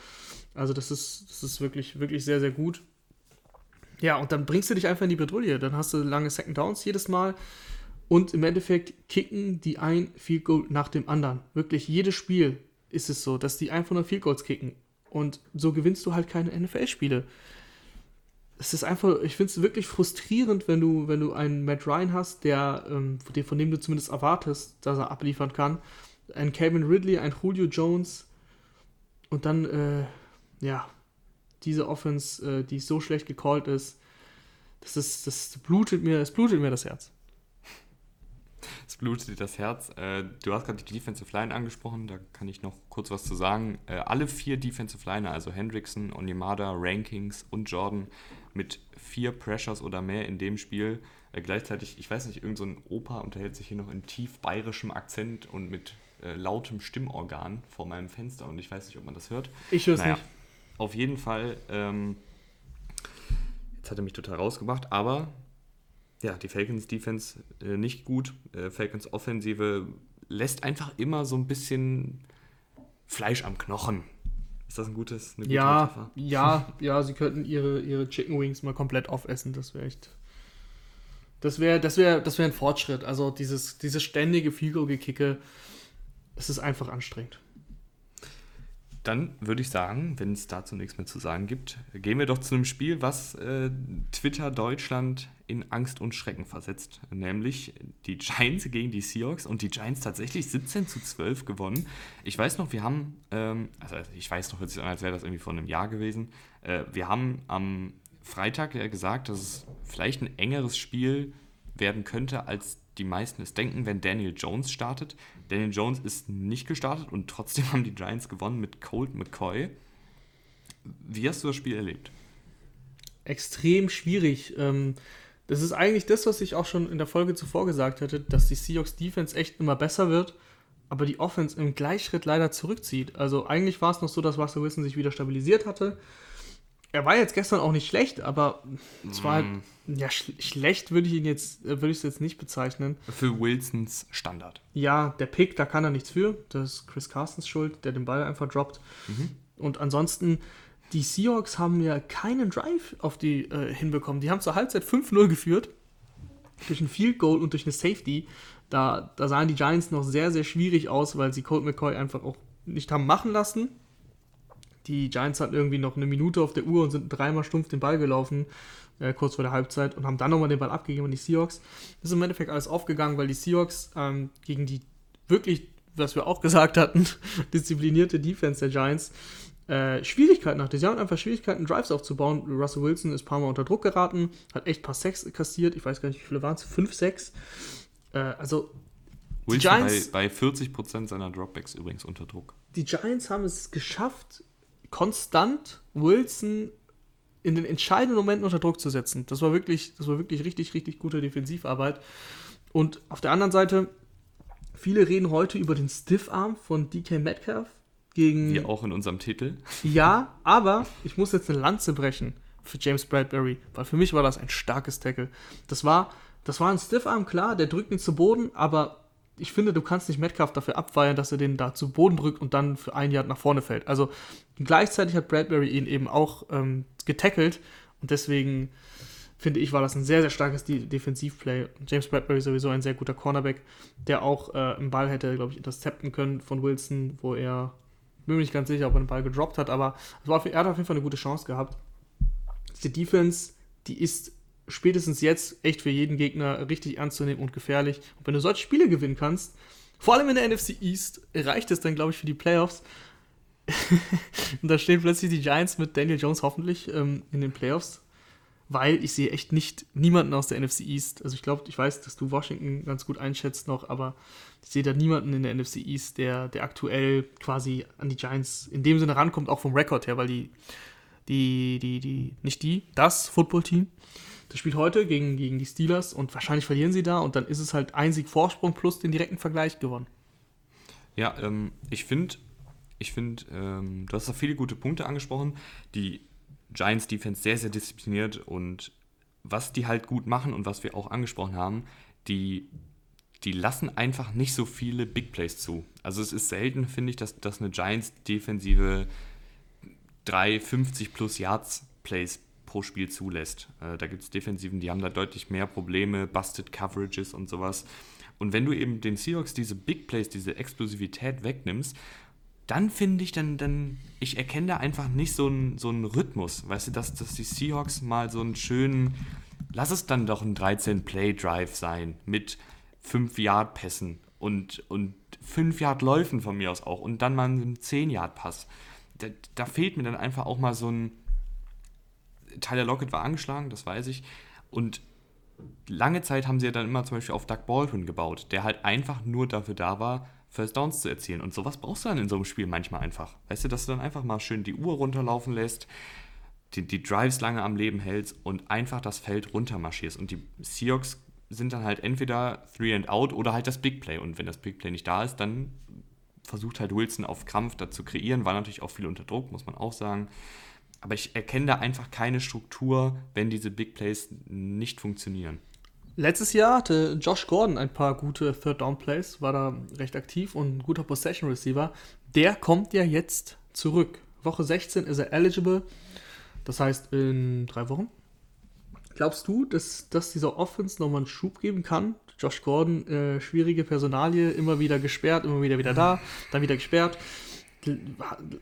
Also das ist, das ist wirklich, wirklich sehr, sehr gut. Ja, und dann bringst du dich einfach in die Bredouille. Dann hast du lange Second Downs jedes Mal. Und im Endeffekt kicken die ein Field Goal nach dem anderen. Wirklich jedes Spiel ist es so, dass die einfach nur Field Goals kicken. Und so gewinnst du halt keine NFL-Spiele es ist einfach, ich finde es wirklich frustrierend, wenn du, wenn du einen Matt Ryan hast, der, ähm, von dem du zumindest erwartest, dass er abliefern kann. Ein Kevin Ridley, ein Julio Jones und dann, äh, ja, diese Offense, äh, die so schlecht gecallt ist, das ist, das blutet mir, es blutet mir das Herz. Es blutet dir das Herz. Äh, du hast gerade die Defensive Line angesprochen, da kann ich noch kurz was zu sagen. Äh, alle vier Defensive Liner, also Hendrickson, Onimada, Rankings und Jordan, mit vier Pressures oder mehr in dem Spiel. Äh, gleichzeitig, ich weiß nicht, irgendein so Opa unterhält sich hier noch in tief bayerischem Akzent und mit äh, lautem Stimmorgan vor meinem Fenster und ich weiß nicht, ob man das hört. Ich höre es naja, nicht. Auf jeden Fall, ähm, jetzt hat er mich total rausgebracht, aber ja, die Falcons Defense äh, nicht gut. Äh, Falcons Offensive lässt einfach immer so ein bisschen Fleisch am Knochen. Ist das ein gutes, eine gute ja, Metapher? Ja, ja, sie könnten ihre, ihre Chicken Wings mal komplett aufessen. Das wäre echt. Das wäre das wär, das wär ein Fortschritt. Also dieses, dieses ständige Figo-Gekicke, es ist einfach anstrengend. Dann würde ich sagen, wenn es dazu nichts mehr zu sagen gibt, gehen wir doch zu einem Spiel, was äh, Twitter Deutschland in Angst und Schrecken versetzt. Nämlich die Giants gegen die Seahawks und die Giants tatsächlich 17 zu 12 gewonnen. Ich weiß noch, wir haben, ähm, also ich weiß noch, als wäre das irgendwie vor einem Jahr gewesen. Äh, wir haben am Freitag ja gesagt, dass es vielleicht ein engeres Spiel werden könnte, als die meisten es denken, wenn Daniel Jones startet. Daniel Jones ist nicht gestartet und trotzdem haben die Giants gewonnen mit Colt McCoy. Wie hast du das Spiel erlebt? Extrem schwierig. Ähm, das ist eigentlich das, was ich auch schon in der Folge zuvor gesagt hatte, dass die Seahawks Defense echt immer besser wird, aber die Offense im Gleichschritt leider zurückzieht. Also eigentlich war es noch so, dass Russell Wilson sich wieder stabilisiert hatte. Er war jetzt gestern auch nicht schlecht, aber es war halt, mm. ja, sch schlecht würde ich ihn jetzt, äh, würde ich es jetzt nicht bezeichnen. Für Wilsons Standard. Ja, der Pick, da kann er nichts für. Das ist Chris Carstens Schuld, der den Ball einfach droppt. Mhm. Und ansonsten, die Seahawks haben ja keinen Drive auf die äh, hinbekommen. Die haben zur Halbzeit 5-0 geführt durch ein Field Goal und durch eine Safety, da, da sahen die Giants noch sehr, sehr schwierig aus, weil sie Colt McCoy einfach auch nicht haben machen lassen. Die Giants hatten irgendwie noch eine Minute auf der Uhr und sind dreimal stumpf den Ball gelaufen, äh, kurz vor der Halbzeit, und haben dann nochmal den Ball abgegeben an die Seahawks. Das ist im Endeffekt alles aufgegangen, weil die Seahawks ähm, gegen die wirklich, was wir auch gesagt hatten, disziplinierte Defense der Giants äh, Schwierigkeiten hatte. Sie haben einfach Schwierigkeiten, Drives aufzubauen. Russell Wilson ist ein paar Mal unter Druck geraten, hat echt ein paar Sex kassiert. Ich weiß gar nicht, wie viele waren es? Fünf, sechs. Äh, also. Wilson Giants, bei, bei 40% seiner Dropbacks übrigens unter Druck. Die Giants haben es geschafft, konstant Wilson in den entscheidenden Momenten unter Druck zu setzen. Das war wirklich, das war wirklich richtig, richtig gute Defensivarbeit. Und auf der anderen Seite, viele reden heute über den Stiffarm von DK Metcalf gegen. Wie auch in unserem Titel. Ja, aber ich muss jetzt eine Lanze brechen für James Bradbury, weil für mich war das ein starkes Tackle. Das war, das war ein Stiffarm, klar, der drückt ihn zu Boden, aber ich finde, du kannst nicht Metcalf dafür abfeiern, dass er den da zu Boden drückt und dann für ein Jahr nach vorne fällt. Also gleichzeitig hat Bradbury ihn eben auch ähm, getackelt und deswegen finde ich, war das ein sehr, sehr starkes De Defensivplay. James Bradbury sowieso ein sehr guter Cornerback, der auch äh, einen Ball hätte, glaube ich, intercepten können von Wilson, wo er bin mir nicht ganz sicher, ob er den Ball gedroppt hat, aber war, er hat auf jeden Fall eine gute Chance gehabt. Die Defense, die ist spätestens jetzt echt für jeden Gegner richtig ernst zu nehmen und gefährlich. Und wenn du solche Spiele gewinnen kannst, vor allem in der NFC East, reicht es dann, glaube ich, für die Playoffs. und da stehen plötzlich die Giants mit Daniel Jones hoffentlich ähm, in den Playoffs weil ich sehe echt nicht niemanden aus der NFC East. Also ich glaube, ich weiß, dass du Washington ganz gut einschätzt noch, aber ich sehe da niemanden in der NFC East, der, der aktuell quasi an die Giants in dem Sinne rankommt, auch vom Rekord her, weil die, die, die, die, nicht die, das Footballteam, das spielt heute gegen, gegen die Steelers und wahrscheinlich verlieren sie da und dann ist es halt ein Sieg Vorsprung plus den direkten Vergleich gewonnen. Ja, ähm, ich finde, ich finde, ähm, du hast da viele gute Punkte angesprochen. Die Giants Defense sehr, sehr diszipliniert und was die halt gut machen und was wir auch angesprochen haben, die, die lassen einfach nicht so viele Big Plays zu. Also es ist selten, finde ich, dass, dass eine Giants-Defensive 350 plus Yards Plays pro Spiel zulässt. Äh, da gibt es Defensiven, die haben da deutlich mehr Probleme, Busted Coverages und sowas. Und wenn du eben den Seahawks diese Big Plays, diese Explosivität wegnimmst, dann finde ich, dann, dann, ich erkenne da einfach nicht so einen, so Rhythmus. Weißt du, dass, dass die Seahawks mal so einen schönen, lass es dann doch ein 13-Play-Drive sein mit 5-Yard-Pässen und, und 5-Yard-Läufen von mir aus auch und dann mal einen 10-Yard-Pass. Da, da fehlt mir dann einfach auch mal so ein. Tyler Lockett war angeschlagen, das weiß ich. Und lange Zeit haben sie ja dann immer zum Beispiel auf Doug Baldwin gebaut, der halt einfach nur dafür da war, First Downs zu erzielen. Und sowas brauchst du dann in so einem Spiel manchmal einfach. Weißt du, dass du dann einfach mal schön die Uhr runterlaufen lässt, die, die Drives lange am Leben hältst und einfach das Feld runtermarschierst. Und die Seahawks sind dann halt entweder Three and Out oder halt das Big Play. Und wenn das Big Play nicht da ist, dann versucht halt Wilson auf Krampf da zu kreieren. War natürlich auch viel unter Druck, muss man auch sagen. Aber ich erkenne da einfach keine Struktur, wenn diese Big Plays nicht funktionieren. Letztes Jahr hatte Josh Gordon ein paar gute Third Down Plays, war da recht aktiv und ein guter Possession Receiver. Der kommt ja jetzt zurück. Woche 16 ist er eligible, das heißt in drei Wochen. Glaubst du, dass, dass dieser Offense nochmal einen Schub geben kann? Josh Gordon, äh, schwierige Personalie, immer wieder gesperrt, immer wieder wieder da, dann wieder gesperrt.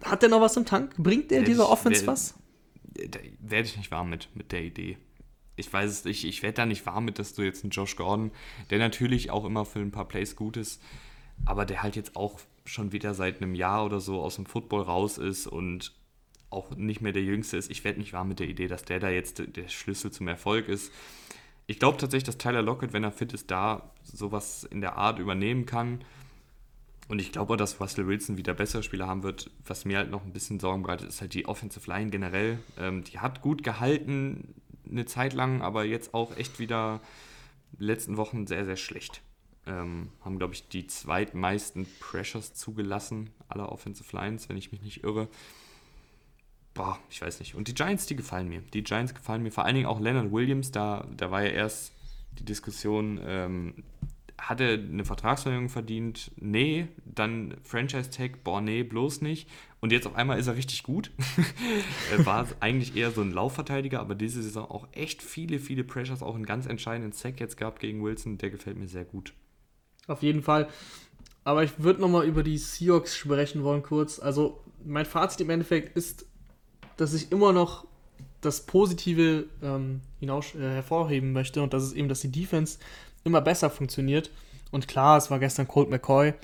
Hat der noch was im Tank? Bringt der dieser Offense was? Werde ich nicht warm mit, mit der Idee ich weiß es nicht, ich werde da nicht warm mit, dass du jetzt einen Josh Gordon, der natürlich auch immer für ein paar Plays gut ist, aber der halt jetzt auch schon wieder seit einem Jahr oder so aus dem Football raus ist und auch nicht mehr der Jüngste ist. Ich werde nicht warm mit der Idee, dass der da jetzt der Schlüssel zum Erfolg ist. Ich glaube tatsächlich, dass Tyler Lockett, wenn er fit ist, da sowas in der Art übernehmen kann. Und ich glaube dass Russell Wilson wieder bessere Spieler haben wird. Was mir halt noch ein bisschen Sorgen bereitet, ist halt die Offensive Line generell. Ähm, die hat gut gehalten eine Zeit lang, aber jetzt auch echt wieder letzten Wochen sehr, sehr schlecht. Ähm, haben, glaube ich, die zweitmeisten Pressures zugelassen, aller Offensive Lines, wenn ich mich nicht irre. Boah, ich weiß nicht. Und die Giants, die gefallen mir. Die Giants gefallen mir. Vor allen Dingen auch Leonard Williams, da, da war ja erst die Diskussion, ähm, hat er eine Vertragsverlängerung verdient? Nee. Dann Franchise-Tag? Boah, nee, bloß nicht. Und jetzt auf einmal ist er richtig gut. er war eigentlich eher so ein Laufverteidiger, aber diese Saison auch echt viele, viele Pressures, auch einen ganz entscheidenden Sack jetzt gehabt gegen Wilson. Der gefällt mir sehr gut. Auf jeden Fall. Aber ich würde nochmal über die Seahawks sprechen wollen kurz. Also mein Fazit im Endeffekt ist, dass ich immer noch das Positive ähm, hinaus, äh, hervorheben möchte und das ist eben, dass die Defense immer besser funktioniert. Und klar, es war gestern Colt McCoy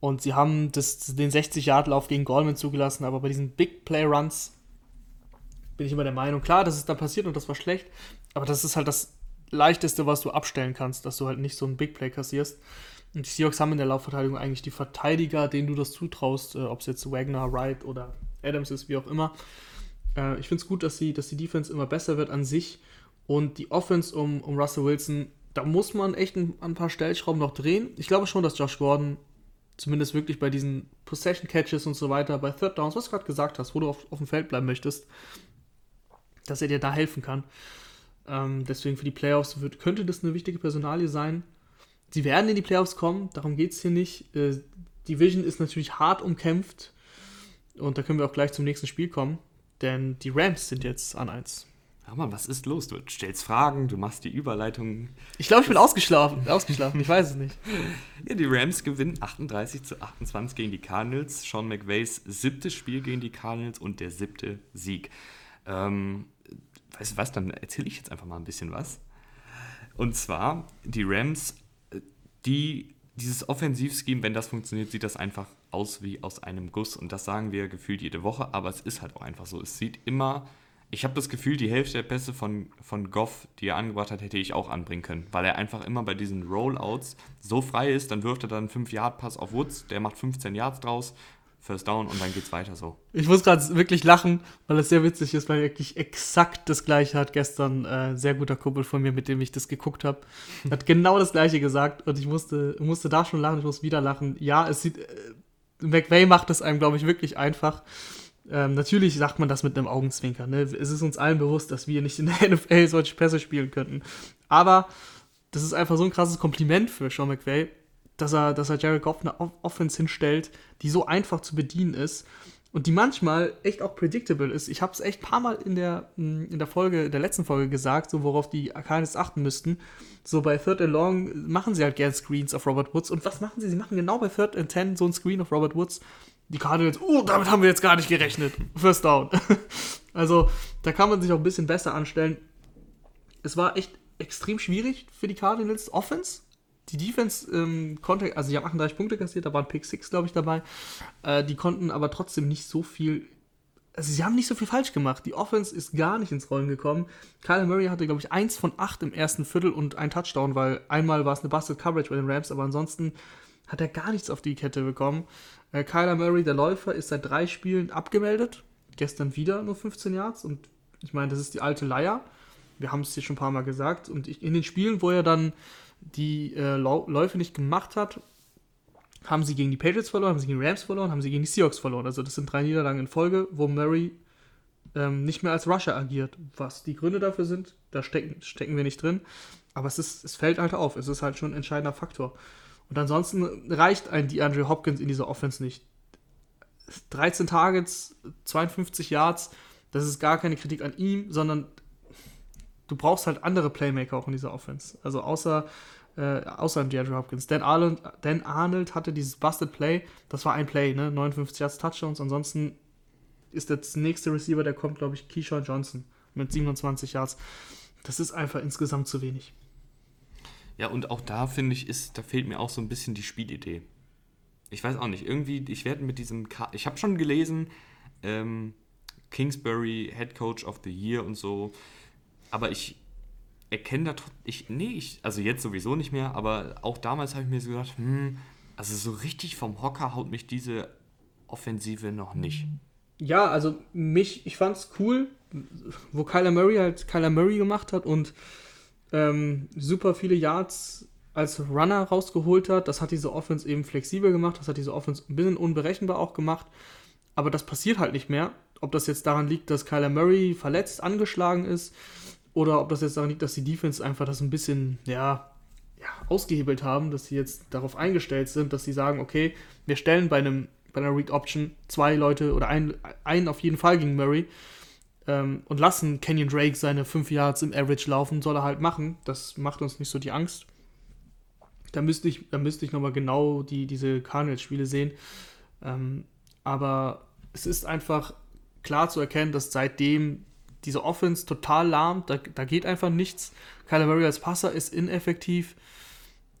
und sie haben das, den 60-Yard-Lauf gegen Goldman zugelassen, aber bei diesen Big Play-Runs bin ich immer der Meinung, klar, das ist da passiert und das war schlecht, aber das ist halt das Leichteste, was du abstellen kannst, dass du halt nicht so ein Big Play kassierst. Und die Seahawks haben in der Laufverteidigung eigentlich die Verteidiger, denen du das zutraust, äh, ob es jetzt Wagner, Wright oder Adams ist, wie auch immer. Äh, ich finde es gut, dass die, dass die Defense immer besser wird an sich und die Offense um, um Russell Wilson, da muss man echt ein, ein paar Stellschrauben noch drehen. Ich glaube schon, dass Josh Gordon zumindest wirklich bei diesen Possession Catches und so weiter, bei Third Downs, was du gerade gesagt hast, wo du auf, auf dem Feld bleiben möchtest, dass er dir da helfen kann. Ähm, deswegen für die Playoffs wird, könnte das eine wichtige Personalie sein. Sie werden in die Playoffs kommen, darum geht es hier nicht. Äh, die Vision ist natürlich hart umkämpft und da können wir auch gleich zum nächsten Spiel kommen, denn die Rams sind jetzt an 1. Ja, Mann, was ist los? Du stellst Fragen, du machst die Überleitung. Ich glaube, ich bin ausgeschlafen. Ausgeschlafen, ich weiß es nicht. Ja, die Rams gewinnen 38 zu 28 gegen die Cardinals. Sean McVays siebtes Spiel gegen die Cardinals und der siebte Sieg. Ähm, weißt du was, dann erzähle ich jetzt einfach mal ein bisschen was. Und zwar, die Rams, die, dieses Offensivscheme, wenn das funktioniert, sieht das einfach aus wie aus einem Guss. Und das sagen wir gefühlt jede Woche, aber es ist halt auch einfach so. Es sieht immer, ich habe das Gefühl, die Hälfte der Pässe von, von Goff, die er angebracht hat, hätte ich auch anbringen können, weil er einfach immer bei diesen Rollouts so frei ist, dann wirft er dann einen 5-Yard-Pass auf Woods, der macht 15 Yards draus First Down und dann geht's weiter so. Ich muss gerade wirklich lachen, weil es sehr witzig ist, weil er wirklich exakt das gleiche hat gestern äh, sehr guter Kumpel von mir, mit dem ich das geguckt habe. Hat genau das gleiche gesagt und ich musste, musste da schon lachen, ich muss wieder lachen. Ja, es sieht. Äh, McVay macht es einem, glaube ich, wirklich einfach. Ähm, natürlich sagt man das mit einem Augenzwinker. Ne? Es ist uns allen bewusst, dass wir nicht in der NFL solche Pässe spielen könnten. Aber das ist einfach so ein krasses Kompliment für Sean McVay, dass er, dass er Jared Goff eine Offense hinstellt, die so einfach zu bedienen ist und die manchmal echt auch predictable ist. Ich habe es echt ein paar Mal in der, hm, in der Folge, der letzten Folge gesagt, so worauf die Arcanis achten müssten. So bei Third and Long machen sie halt gern Screens auf Robert Woods. Und was machen sie? Sie machen genau bei Third and Ten so ein Screen auf Robert Woods. Die Cardinals, oh, damit haben wir jetzt gar nicht gerechnet. First down. also, da kann man sich auch ein bisschen besser anstellen. Es war echt extrem schwierig für die Cardinals Offense die Defense ähm, konnte, also die haben 38 Punkte kassiert, da waren Pick 6, glaube ich, dabei. Äh, die konnten aber trotzdem nicht so viel. Also sie haben nicht so viel falsch gemacht. Die Offense ist gar nicht ins Rollen gekommen. Kyler Murray hatte, glaube ich, 1 von 8 im ersten Viertel und ein Touchdown, weil einmal war es eine Busted Coverage bei den Rams, aber ansonsten hat er gar nichts auf die Kette bekommen. Äh, Kyler Murray, der Läufer, ist seit drei Spielen abgemeldet. Gestern wieder nur 15 Yards und ich meine, das ist die alte Leier. Wir haben es hier schon ein paar Mal gesagt. Und ich, in den Spielen, wo er dann die äh, Läufe nicht gemacht hat, haben sie gegen die Patriots verloren, haben sie gegen die Rams verloren, haben sie gegen die Seahawks verloren. Also das sind drei Niederlagen in Folge, wo Murray ähm, nicht mehr als Rusher agiert. Was die Gründe dafür sind, da stecken, stecken wir nicht drin. Aber es, ist, es fällt halt auf. Es ist halt schon ein entscheidender Faktor. Und ansonsten reicht ein DeAndre Hopkins in dieser Offense nicht. 13 Targets, 52 Yards, das ist gar keine Kritik an ihm, sondern du brauchst halt andere Playmaker auch in dieser Offense. Also außer, äh, außer DeAndre Hopkins. Dan Arnold, Dan Arnold hatte dieses Busted Play, das war ein Play, ne? 59 Yards Touchdowns. Ansonsten ist der nächste Receiver, der kommt, glaube ich, Keyshawn Johnson mit 27 Yards. Das ist einfach insgesamt zu wenig. Ja, und auch da finde ich, ist, da fehlt mir auch so ein bisschen die Spielidee. Ich weiß auch nicht, irgendwie, ich werde mit diesem, Ka ich habe schon gelesen, ähm, Kingsbury Head Coach of the Year und so aber ich erkenne da ich nee, ich also jetzt sowieso nicht mehr, aber auch damals habe ich mir so gedacht, hm, also so richtig vom Hocker haut mich diese Offensive noch nicht. Ja, also mich, ich fand's cool, wo Kyler Murray halt Kyler Murray gemacht hat und ähm, super viele Yards als Runner rausgeholt hat. Das hat diese Offense eben flexibel gemacht, das hat diese Offense ein bisschen unberechenbar auch gemacht. Aber das passiert halt nicht mehr. Ob das jetzt daran liegt, dass Kyler Murray verletzt, angeschlagen ist, oder ob das jetzt daran liegt, dass die Defense einfach das ein bisschen, ja, ja, ausgehebelt haben, dass sie jetzt darauf eingestellt sind, dass sie sagen, okay, wir stellen bei einem bei einer Read Option zwei Leute oder einen, einen auf jeden Fall gegen Murray ähm, und lassen Kenyon Drake seine fünf Yards im Average laufen, soll er halt machen. Das macht uns nicht so die Angst. Da müsste ich, da müsste ich nochmal genau die, diese Cardinals-Spiele sehen. Ähm, aber es ist einfach klar zu erkennen, dass seitdem diese Offense total lahmt, da, da geht einfach nichts. Kyler Murray als Passer ist ineffektiv.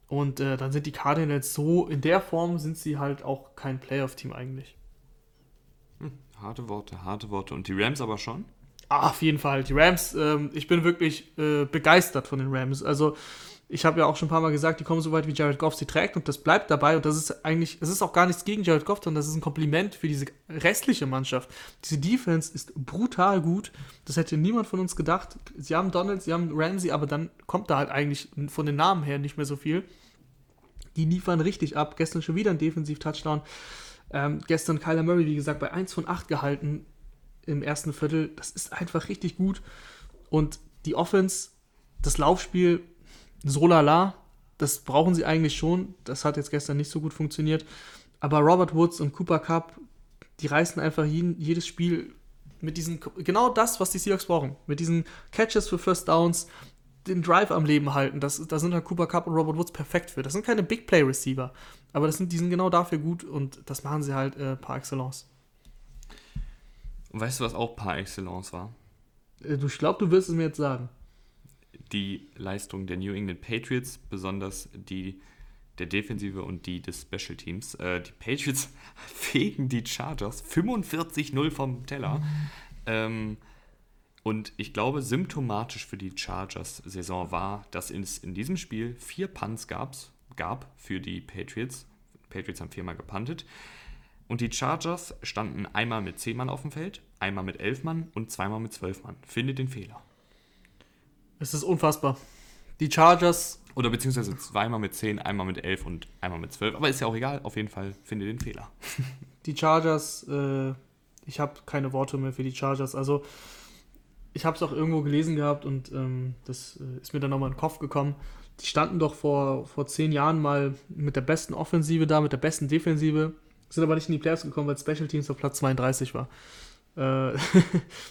Und äh, dann sind die Cardinals so, in der Form sind sie halt auch kein Playoff-Team eigentlich. Hm, harte Worte, harte Worte. Und die Rams aber schon? Ah, auf jeden Fall. Die Rams, ähm, ich bin wirklich äh, begeistert von den Rams. Also, ich habe ja auch schon ein paar Mal gesagt, die kommen so weit, wie Jared Goff sie trägt und das bleibt dabei. Und das ist eigentlich, es ist auch gar nichts gegen Jared Goff, sondern das ist ein Kompliment für diese restliche Mannschaft. Diese Defense ist brutal gut. Das hätte niemand von uns gedacht. Sie haben Donald, sie haben Ramsey, aber dann kommt da halt eigentlich von den Namen her nicht mehr so viel. Die liefern richtig ab. Gestern schon wieder ein Defensiv-Touchdown. Ähm, gestern Kyler Murray, wie gesagt, bei 1 von 8 gehalten im ersten Viertel. Das ist einfach richtig gut. Und die Offense, das Laufspiel, so lala. Das brauchen sie eigentlich schon. Das hat jetzt gestern nicht so gut funktioniert. Aber Robert Woods und Cooper Cup, die reißen einfach jedes Spiel mit diesen, genau das, was die Seahawks brauchen. Mit diesen Catches für First Downs, den Drive am Leben halten. Das, da sind halt Cooper Cup und Robert Woods perfekt für. Das sind keine Big Play Receiver. Aber das sind, die sind genau dafür gut und das machen sie halt äh, par excellence. Und weißt du, was auch par excellence war? Äh, du, ich glaube, du wirst es mir jetzt sagen die Leistung der New England Patriots, besonders die der Defensive und die des Special Teams. Äh, die Patriots fegen die Chargers 45-0 vom Teller. Ähm, und ich glaube, symptomatisch für die Chargers-Saison war, dass es in diesem Spiel vier Punts gab's, gab für die Patriots. Patriots haben viermal gepuntet. Und die Chargers standen einmal mit 10 Mann auf dem Feld, einmal mit 11 Mann und zweimal mit 12 Mann. Finde den Fehler. Es ist unfassbar. Die Chargers. Oder beziehungsweise zweimal mit 10, einmal mit 11 und einmal mit 12. Aber ist ja auch egal. Auf jeden Fall finde den Fehler. Die Chargers, äh, ich habe keine Worte mehr für die Chargers. Also, ich habe es auch irgendwo gelesen gehabt und ähm, das äh, ist mir dann nochmal in den Kopf gekommen. Die standen doch vor, vor zehn Jahren mal mit der besten Offensive da, mit der besten Defensive, sind aber nicht in die Playoffs gekommen, weil Special Teams auf Platz 32 war. Äh,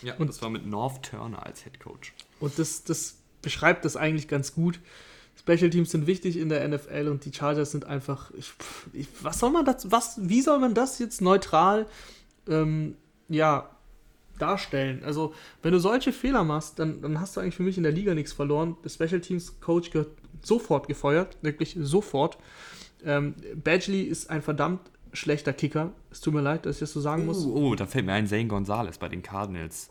ja, und das war mit North Turner als Head Coach. Und das, das beschreibt das eigentlich ganz gut. Special Teams sind wichtig in der NFL und die Chargers sind einfach. Ich, ich, was soll man das, was, wie soll man das jetzt neutral ähm, ja, darstellen? Also, wenn du solche Fehler machst, dann, dann hast du eigentlich für mich in der Liga nichts verloren. Der Special Teams Coach gehört sofort gefeuert, wirklich sofort. Ähm, Badgley ist ein verdammt schlechter Kicker. Es tut mir leid, dass ich das so sagen muss. Oh, oh da fällt mir ein Zane Gonzalez bei den Cardinals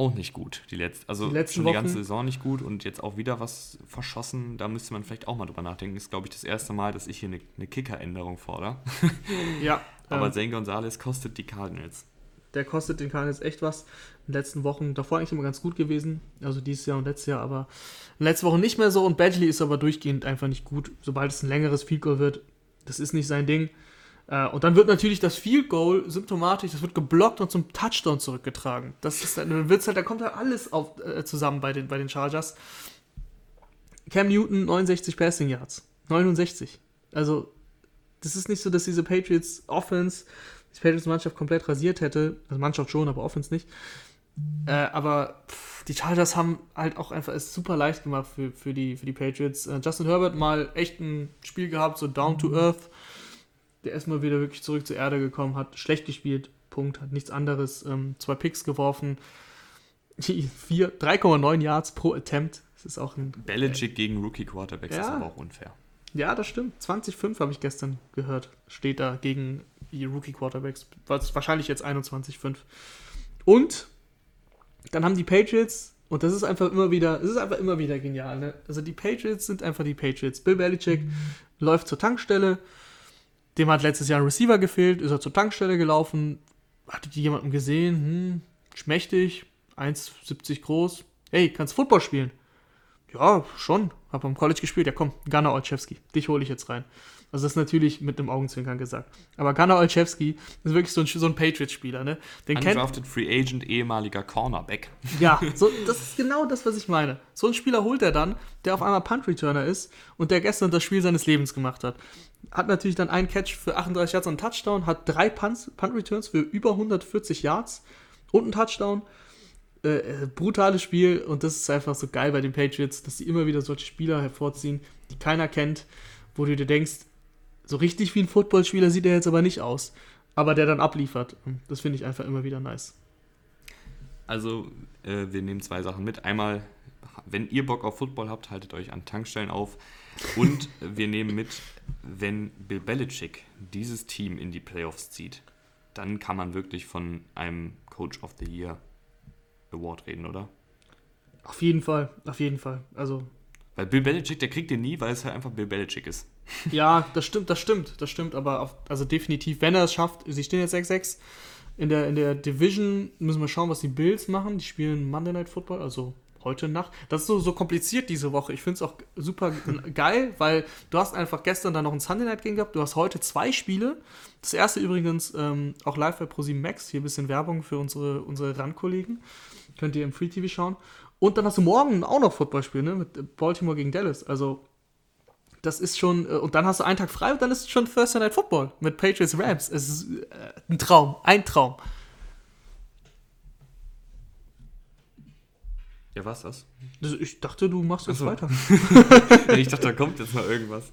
auch nicht gut. Die, letzte, also die letzten schon Wochen. die ganze Saison nicht gut und jetzt auch wieder was verschossen. Da müsste man vielleicht auch mal drüber nachdenken. Ist, glaube ich, das erste Mal, dass ich hier eine, eine Kicker-Änderung fordere. ja. Aber ähm, Zane Gonzalez kostet die Cardinals. Der kostet den Cardinals echt was. In den letzten Wochen, davor eigentlich immer ganz gut gewesen. Also dieses Jahr und letztes Jahr, aber in den letzten Wochen nicht mehr so. Und Badgley ist aber durchgehend einfach nicht gut. Sobald es ein längeres Field Goal wird, das ist nicht sein Ding. Äh, und dann wird natürlich das Field Goal symptomatisch, das wird geblockt und zum Touchdown zurückgetragen. Das ist dann wird's halt, da kommt halt alles auf, äh, zusammen bei den, bei den Chargers. Cam Newton 69 Passing Yards. 69. Also, das ist nicht so, dass diese Patriots Offense, die Patriots Mannschaft komplett rasiert hätte. Also Mannschaft schon, aber Offense nicht. Äh, aber pff, die Chargers haben halt auch einfach es super leicht gemacht für, für, die, für die Patriots. Äh, Justin Herbert mal echt ein Spiel gehabt, so down to earth der erstmal wieder wirklich zurück zur Erde gekommen hat, schlecht gespielt, Punkt, hat nichts anderes, ähm, zwei Picks geworfen, 3,9 Yards pro Attempt. Das ist auch ein. Belichick äh, gegen Rookie Quarterbacks ja, ist aber auch unfair. Ja, das stimmt. 20,5 habe ich gestern gehört. Steht da gegen die Rookie Quarterbacks. Wahrscheinlich jetzt 21,5. Und dann haben die Patriots, und das ist einfach immer wieder, es ist einfach immer wieder genial, ne? Also die Patriots sind einfach die Patriots. Bill Belichick mhm. läuft zur Tankstelle, dem hat letztes Jahr ein Receiver gefehlt, ist er zur Tankstelle gelaufen, hatte die jemanden gesehen, hm, schmächtig, 1,70 groß. Hey, kannst Football spielen? Ja, schon. Hab am College gespielt. Ja, komm, Gunnar Olszewski. Dich hole ich jetzt rein. Also das ist natürlich mit einem Augenzwinkern gesagt. Aber Gunnar Olszewski ist wirklich so ein, so ein Patriots-Spieler, ne? Den Undrafted Free Agent, ehemaliger Cornerback. Ja, so, das ist genau das, was ich meine. So einen Spieler holt er dann, der auf einmal Punt-Returner ist und der gestern das Spiel seines Lebens gemacht hat. Hat natürlich dann einen Catch für 38 Yards und einen Touchdown, hat drei Punt-Returns für über 140 Yards und einen Touchdown. Äh, äh, brutales Spiel und das ist einfach so geil bei den Patriots, dass sie immer wieder solche Spieler hervorziehen, die keiner kennt, wo du dir denkst, so richtig wie ein Footballspieler sieht er jetzt aber nicht aus, aber der dann abliefert. Das finde ich einfach immer wieder nice. Also, äh, wir nehmen zwei Sachen mit. Einmal, wenn ihr Bock auf Football habt, haltet euch an Tankstellen auf. Und wir nehmen mit, wenn Bill Belichick dieses Team in die Playoffs zieht, dann kann man wirklich von einem Coach of the Year Award reden, oder? Auf jeden Fall, auf jeden Fall. Also. Weil Bill Belichick, der kriegt den nie, weil es halt einfach Bill Belichick ist. Ja, das stimmt, das stimmt, das stimmt, aber auf, also definitiv, wenn er es schafft, sie stehen jetzt 6-6. In der, in der Division müssen wir schauen, was die Bills machen. Die spielen Monday Night Football, also heute Nacht. Das ist so, so kompliziert diese Woche. Ich finde es auch super geil, weil du hast einfach gestern dann noch ein Sunday Night Game gehabt. Du hast heute zwei Spiele. Das erste übrigens ähm, auch live bei ProSieben Max. Hier ein bisschen Werbung für unsere, unsere RAN-Kollegen. Könnt ihr im Free TV schauen. Und dann hast du morgen auch noch Footballspiel, ne? Mit Baltimore gegen Dallas. Also, das ist schon. Äh, und dann hast du einen Tag frei und dann ist es schon Thursday Night Football mit Patriots Rams. Es ist äh, ein Traum, ein Traum. Ja, was das? Ich dachte, du machst jetzt so. weiter. ich dachte, da kommt jetzt mal irgendwas.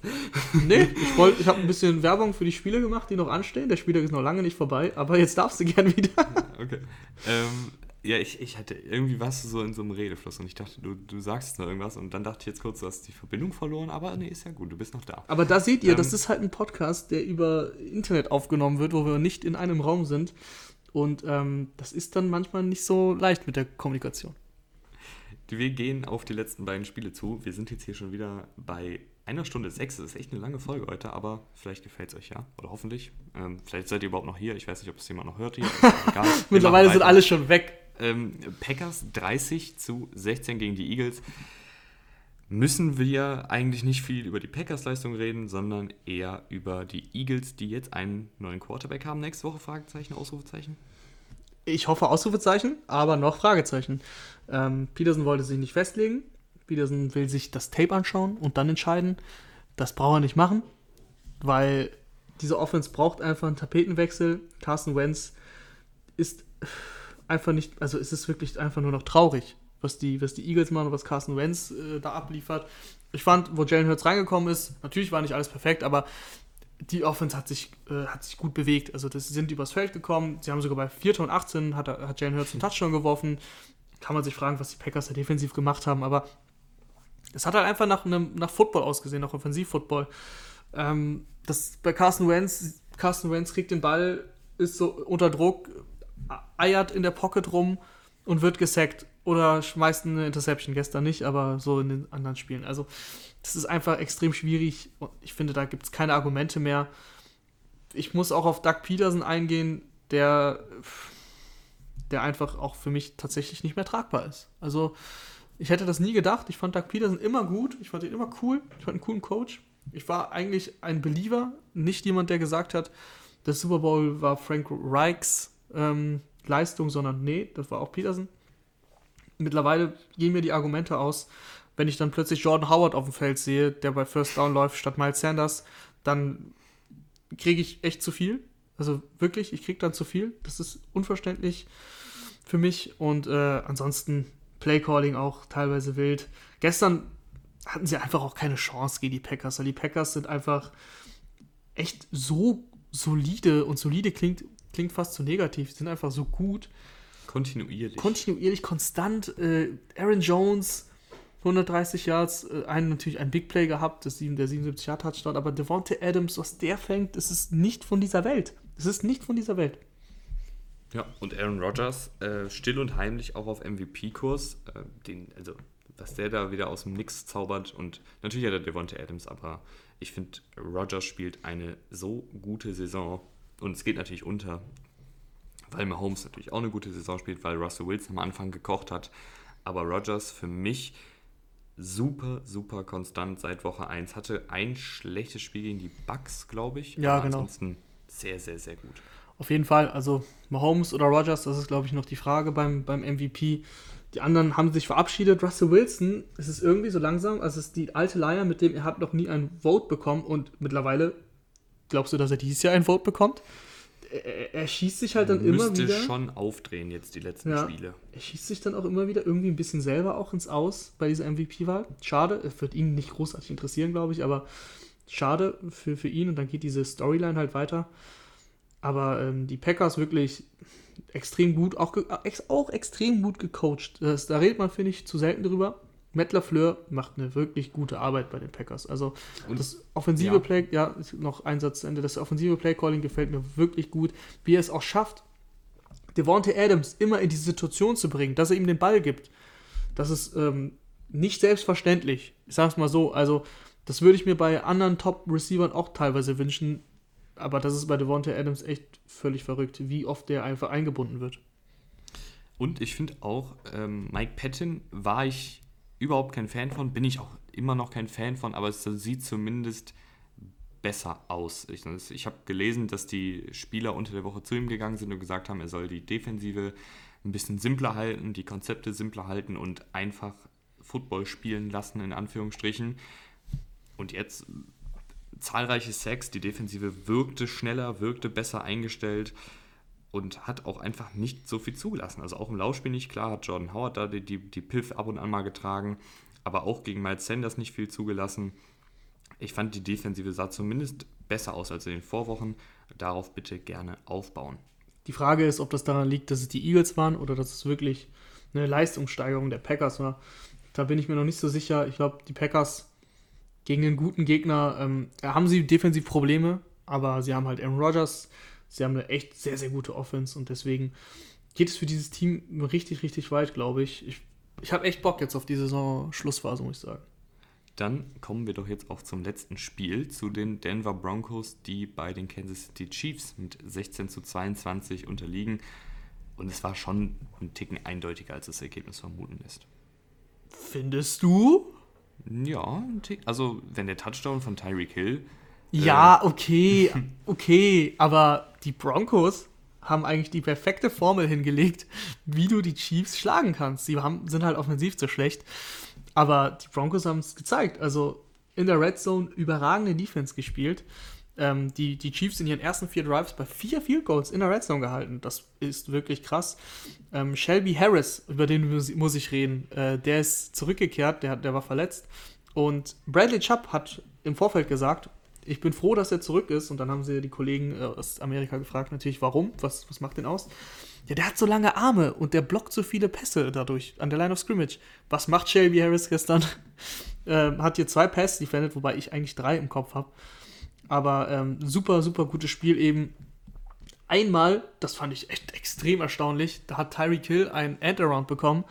nee, ich, wollt, ich habe ein bisschen Werbung für die Spiele gemacht, die noch anstehen. Der Spieltag ist noch lange nicht vorbei, aber jetzt darfst du gern wieder. okay. Ähm, ja, ich, ich hatte irgendwie was so in so einem Redefluss und ich dachte, du, du sagst noch irgendwas und dann dachte ich jetzt kurz, du hast die Verbindung verloren, aber nee, ist ja gut, du bist noch da. Aber da seht ihr, ähm, das ist halt ein Podcast, der über Internet aufgenommen wird, wo wir nicht in einem Raum sind und ähm, das ist dann manchmal nicht so leicht mit der Kommunikation. Wir gehen auf die letzten beiden Spiele zu. Wir sind jetzt hier schon wieder bei einer Stunde sechs. Das ist echt eine lange Folge heute, aber vielleicht gefällt es euch ja. Oder hoffentlich. Ähm, vielleicht seid ihr überhaupt noch hier. Ich weiß nicht, ob es jemand noch hört hier. Mittlerweile sind alle schon weg. Ähm, Packers 30 zu 16 gegen die Eagles. Müssen wir eigentlich nicht viel über die Packers-Leistung reden, sondern eher über die Eagles, die jetzt einen neuen Quarterback haben nächste Woche? Fragezeichen, Ausrufezeichen? Ich hoffe Ausrufezeichen, aber noch Fragezeichen. Ähm, Peterson wollte sich nicht festlegen. Peterson will sich das Tape anschauen und dann entscheiden. Das braucht er nicht machen, weil diese Offense braucht einfach einen Tapetenwechsel. Carson Wentz ist einfach nicht, also es ist wirklich einfach nur noch traurig, was die, was die Eagles machen und was Carson Wentz äh, da abliefert. Ich fand, wo Jalen Hurts reingekommen ist, natürlich war nicht alles perfekt, aber die Offense hat sich, äh, hat sich gut bewegt. Also sie sind übers Feld gekommen. Sie haben sogar bei 4. und 18 hat, hat Jalen Hurts einen Touchdown geworfen. Kann man sich fragen, was die Packers da defensiv gemacht haben, aber es hat halt einfach nach, einem, nach Football ausgesehen, nach Offensivfootball. Ähm, das bei Carson Wentz, Carson Wentz kriegt den Ball, ist so unter Druck, eiert in der Pocket rum und wird gesackt oder schmeißt eine Interception. Gestern nicht, aber so in den anderen Spielen. Also, das ist einfach extrem schwierig. Ich finde, da gibt es keine Argumente mehr. Ich muss auch auf Doug Peterson eingehen, der, der einfach auch für mich tatsächlich nicht mehr tragbar ist. Also, ich hätte das nie gedacht. Ich fand Doug Peterson immer gut. Ich fand ihn immer cool. Ich fand einen coolen Coach. Ich war eigentlich ein Believer, nicht jemand, der gesagt hat, der Super Bowl war Frank Reichs ähm, Leistung, sondern nee, das war auch Peterson. Mittlerweile gehen mir die Argumente aus, wenn ich dann plötzlich Jordan Howard auf dem Feld sehe, der bei First Down läuft statt Miles Sanders, dann kriege ich echt zu viel. Also wirklich, ich kriege dann zu viel. Das ist unverständlich für mich. Und äh, ansonsten Playcalling auch teilweise wild. Gestern hatten sie einfach auch keine Chance gegen die Packers, weil die Packers sind einfach echt so solide und solide klingt klingt fast zu negativ. Die sind einfach so gut. Kontinuierlich. Kontinuierlich, konstant. Äh, Aaron Jones, 130 Yards, äh, einen natürlich ein Big Play gehabt, das sieben, der 77 Yard Touchdown, aber Devonte Adams, was der fängt, das ist nicht von dieser Welt. Es ist nicht von dieser Welt. Ja, und Aaron Rodgers, äh, still und heimlich auch auf MVP-Kurs. Äh, also, was der da wieder aus dem Nix zaubert. Und natürlich hat er Devonte Adams, aber ich finde, Rodgers spielt eine so gute Saison. Und es geht natürlich unter, weil Mahomes natürlich auch eine gute Saison spielt, weil Russell Wilson am Anfang gekocht hat. Aber Rodgers für mich super, super konstant seit Woche 1. Hatte ein schlechtes Spiel gegen die Bucks, glaube ich. Ja, genau. Ansonsten sehr, sehr, sehr gut. Auf jeden Fall, also Mahomes oder Rogers, das ist, glaube ich, noch die Frage beim, beim MVP. Die anderen haben sich verabschiedet. Russell Wilson, es ist irgendwie so langsam, also es ist die alte Leier, mit dem er hat noch nie ein Vote bekommen und mittlerweile glaubst du, dass er dieses Jahr ein Vote bekommt? Er, er schießt sich halt dann Müsste immer wieder. schon aufdrehen jetzt die letzten Ja. Spiele. Er schießt sich dann auch immer wieder irgendwie ein bisschen selber auch ins Aus bei dieser MVP-Wahl. Schade, es wird ihn nicht großartig interessieren, glaube ich, aber schade für, für ihn und dann geht diese Storyline halt weiter. Aber ähm, die Packers wirklich extrem gut, auch, auch extrem gut gecoacht. Das, da redet man, finde ich, zu selten drüber. Matt LaFleur macht eine wirklich gute Arbeit bei den Packers. Also Und- das offensive ja. Play, ja, noch ein Satz zu Ende. Das offensive Play-Calling gefällt mir wirklich gut. Wie er es auch schafft, Devontae Adams immer in die Situation zu bringen, dass er ihm den Ball gibt. Das ist ähm, nicht selbstverständlich. Ich sage es mal so. Also, das würde ich mir bei anderen Top-Receivern auch teilweise wünschen. Aber das ist bei Devontae Adams echt völlig verrückt, wie oft der einfach eingebunden wird. Und ich finde auch, ähm, Mike Patton war ich überhaupt kein Fan von, bin ich auch immer noch kein Fan von, aber es sieht zumindest besser aus. Ich, ich habe gelesen, dass die Spieler unter der Woche zu ihm gegangen sind und gesagt haben, er soll die Defensive ein bisschen simpler halten, die Konzepte simpler halten und einfach Football spielen lassen, in Anführungsstrichen. Und jetzt zahlreiche Sacks, die Defensive wirkte schneller, wirkte besser eingestellt und hat auch einfach nicht so viel zugelassen. Also auch im Laufspiel nicht klar, hat Jordan Howard da die, die, die Piff ab und an mal getragen, aber auch gegen Miles Sanders nicht viel zugelassen. Ich fand, die Defensive sah zumindest besser aus als in den Vorwochen. Darauf bitte gerne aufbauen. Die Frage ist, ob das daran liegt, dass es die Eagles waren oder dass es wirklich eine Leistungssteigerung der Packers war. Da bin ich mir noch nicht so sicher. Ich glaube, die Packers gegen einen guten Gegner ähm, haben sie defensiv Probleme, aber sie haben halt Aaron Rodgers, sie haben eine echt sehr, sehr gute Offense und deswegen geht es für dieses Team richtig, richtig weit, glaube ich. Ich, ich habe echt Bock jetzt auf die Saison-Schlussphase, muss ich sagen. Dann kommen wir doch jetzt auch zum letzten Spiel, zu den Denver Broncos, die bei den Kansas City Chiefs mit 16 zu 22 unterliegen. Und es war schon ein Ticken eindeutiger, als das Ergebnis vermuten lässt. Findest du? Ja. Also, wenn der Touchdown von Tyreek Hill. Ja, okay, okay, aber die Broncos haben eigentlich die perfekte Formel hingelegt, wie du die Chiefs schlagen kannst. Sie haben, sind halt offensiv zu schlecht, aber die Broncos haben es gezeigt. Also in der Red Zone überragende Defense gespielt. Ähm, die, die Chiefs in ihren ersten vier Drives bei vier Field Goals in der Red Zone gehalten. Das ist wirklich krass. Ähm, Shelby Harris, über den muss, muss ich reden, äh, der ist zurückgekehrt, der, der war verletzt. Und Bradley Chubb hat im Vorfeld gesagt, ich bin froh, dass er zurück ist. Und dann haben sie die Kollegen äh, aus Amerika gefragt, natürlich, warum? Was, was macht den aus? Ja, der hat so lange Arme und der blockt so viele Pässe dadurch an der Line of Scrimmage. Was macht Shelby Harris gestern? ähm, hat hier zwei Pässe defended, wobei ich eigentlich drei im Kopf habe. Aber ähm, super, super gutes Spiel eben. Einmal, das fand ich echt extrem erstaunlich, da hat Tyreek Hill ein End-Around bekommen.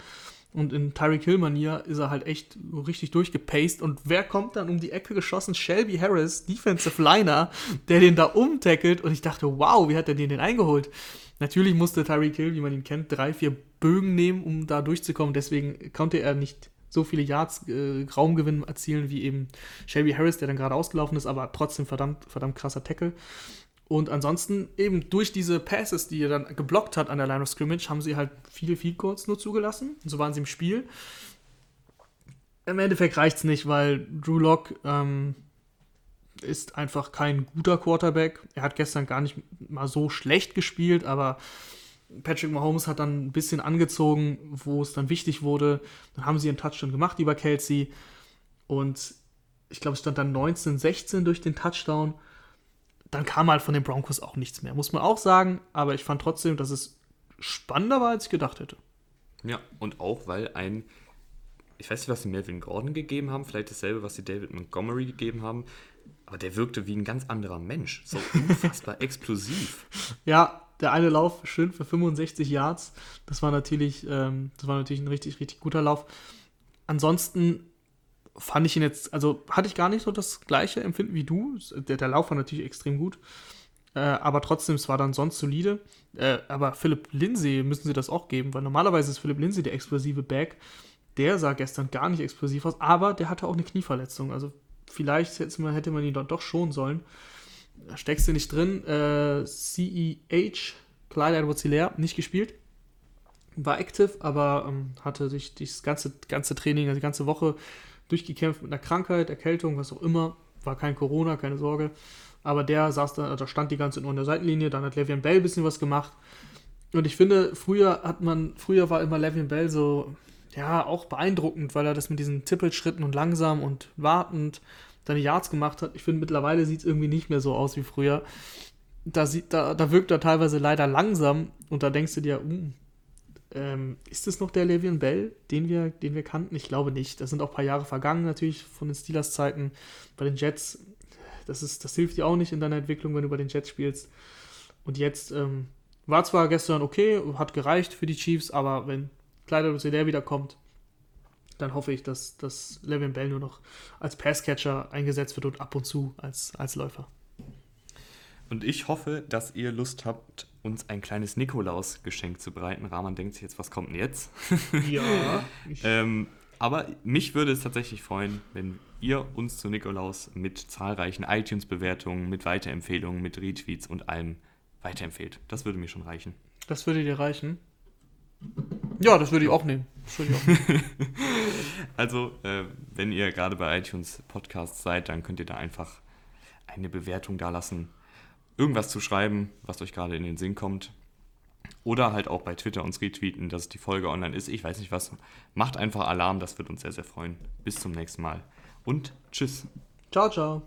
Und in Tyreek Hill-Manier ist er halt echt richtig durchgepaced. Und wer kommt dann um die Ecke geschossen? Shelby Harris, Defensive Liner, der den da umtackelt. Und ich dachte, wow, wie hat er den denn eingeholt? Natürlich musste Tyreek Hill, wie man ihn kennt, drei, vier Bögen nehmen, um da durchzukommen. Deswegen konnte er nicht so viele Yards äh, Raumgewinn erzielen wie eben Shelby Harris, der dann gerade ausgelaufen ist, aber trotzdem verdammt, verdammt krasser Tackle. Und ansonsten eben durch diese Passes, die er dann geblockt hat an der Line of Scrimmage, haben sie halt viele Field Goals nur zugelassen. Und so waren sie im Spiel. Im Endeffekt reicht es nicht, weil Drew Lock ähm, ist einfach kein guter Quarterback. Er hat gestern gar nicht mal so schlecht gespielt, aber Patrick Mahomes hat dann ein bisschen angezogen, wo es dann wichtig wurde. Dann haben sie einen Touchdown gemacht über Kelsey. Und ich glaube, es stand dann 19-16 durch den Touchdown. Dann kam halt von den Broncos auch nichts mehr, muss man auch sagen. Aber ich fand trotzdem, dass es spannender war, als ich gedacht hätte. Ja, und auch, weil ein, ich weiß nicht, was sie Melvin Gordon gegeben haben, vielleicht dasselbe, was sie David Montgomery gegeben haben, aber der wirkte wie ein ganz anderer Mensch. So unfassbar explosiv. Ja, der eine Lauf schön für 65 Yards. Das war natürlich, ähm, das war natürlich ein richtig, richtig guter Lauf. Ansonsten fand ich ihn jetzt, also hatte ich gar nicht so das gleiche Empfinden wie du. Der, der Lauf war natürlich extrem gut. Äh, aber trotzdem, es war dann sonst solide. Äh, aber Philipp Lindsay müssen sie das auch geben, weil normalerweise ist Philipp Lindsay der explosive Back. der sah gestern gar nicht explosiv aus, aber der hatte auch eine Knieverletzung. Also vielleicht hätte man, hätte man ihn dort doch schon sollen. Da steckst du nicht drin. Äh, CEH, Clyde Edwards Hilaire, nicht gespielt. War active, aber ähm, hatte sich das ganze, ganze Training, also die ganze Woche durchgekämpft mit einer Krankheit, Erkältung, was auch immer. War kein Corona, keine Sorge. Aber der saß da, also stand die ganze Zeit nur an der Seitenlinie. Dann hat Le'Veon Bell ein bisschen was gemacht. Und ich finde, früher hat man, früher war immer Le'Veon Bell so, ja, auch beeindruckend, weil er das mit diesen Tippelschritten und langsam und wartend seine Yards gemacht hat. Ich finde, mittlerweile sieht es irgendwie nicht mehr so aus wie früher. Da, sieht, da, da wirkt er teilweise leider langsam und da denkst du dir, uh, ähm, ist es noch der Le'Veon Bell, den wir, den wir kannten? Ich glaube nicht. Das sind auch ein paar Jahre vergangen natürlich von den Steelers-Zeiten. Bei den Jets, das, ist, das hilft dir auch nicht in deiner Entwicklung, wenn du bei den Jets spielst. Und jetzt ähm, war zwar gestern okay, hat gereicht für die Chiefs, aber wenn Kleider Rousseau wiederkommt, dann hoffe ich, dass, dass Levin Bell nur noch als Passcatcher eingesetzt wird und ab und zu als, als Läufer. Und ich hoffe, dass ihr Lust habt, uns ein kleines Nikolaus-Geschenk zu bereiten. Rahman denkt sich jetzt, was kommt denn jetzt? Ja. ähm, aber mich würde es tatsächlich freuen, wenn ihr uns zu Nikolaus mit zahlreichen iTunes-Bewertungen, mit Weiterempfehlungen, mit Retweets und allem weiterempfehlt. Das würde mir schon reichen. Das würde dir reichen? Ja, das würde ich auch nehmen. Ich auch nehmen. also, äh, wenn ihr gerade bei iTunes Podcasts seid, dann könnt ihr da einfach eine Bewertung da lassen. Irgendwas zu schreiben, was euch gerade in den Sinn kommt. Oder halt auch bei Twitter uns retweeten, dass die Folge online ist. Ich weiß nicht was. Macht einfach Alarm, das wird uns sehr, sehr freuen. Bis zum nächsten Mal. Und tschüss. Ciao, ciao.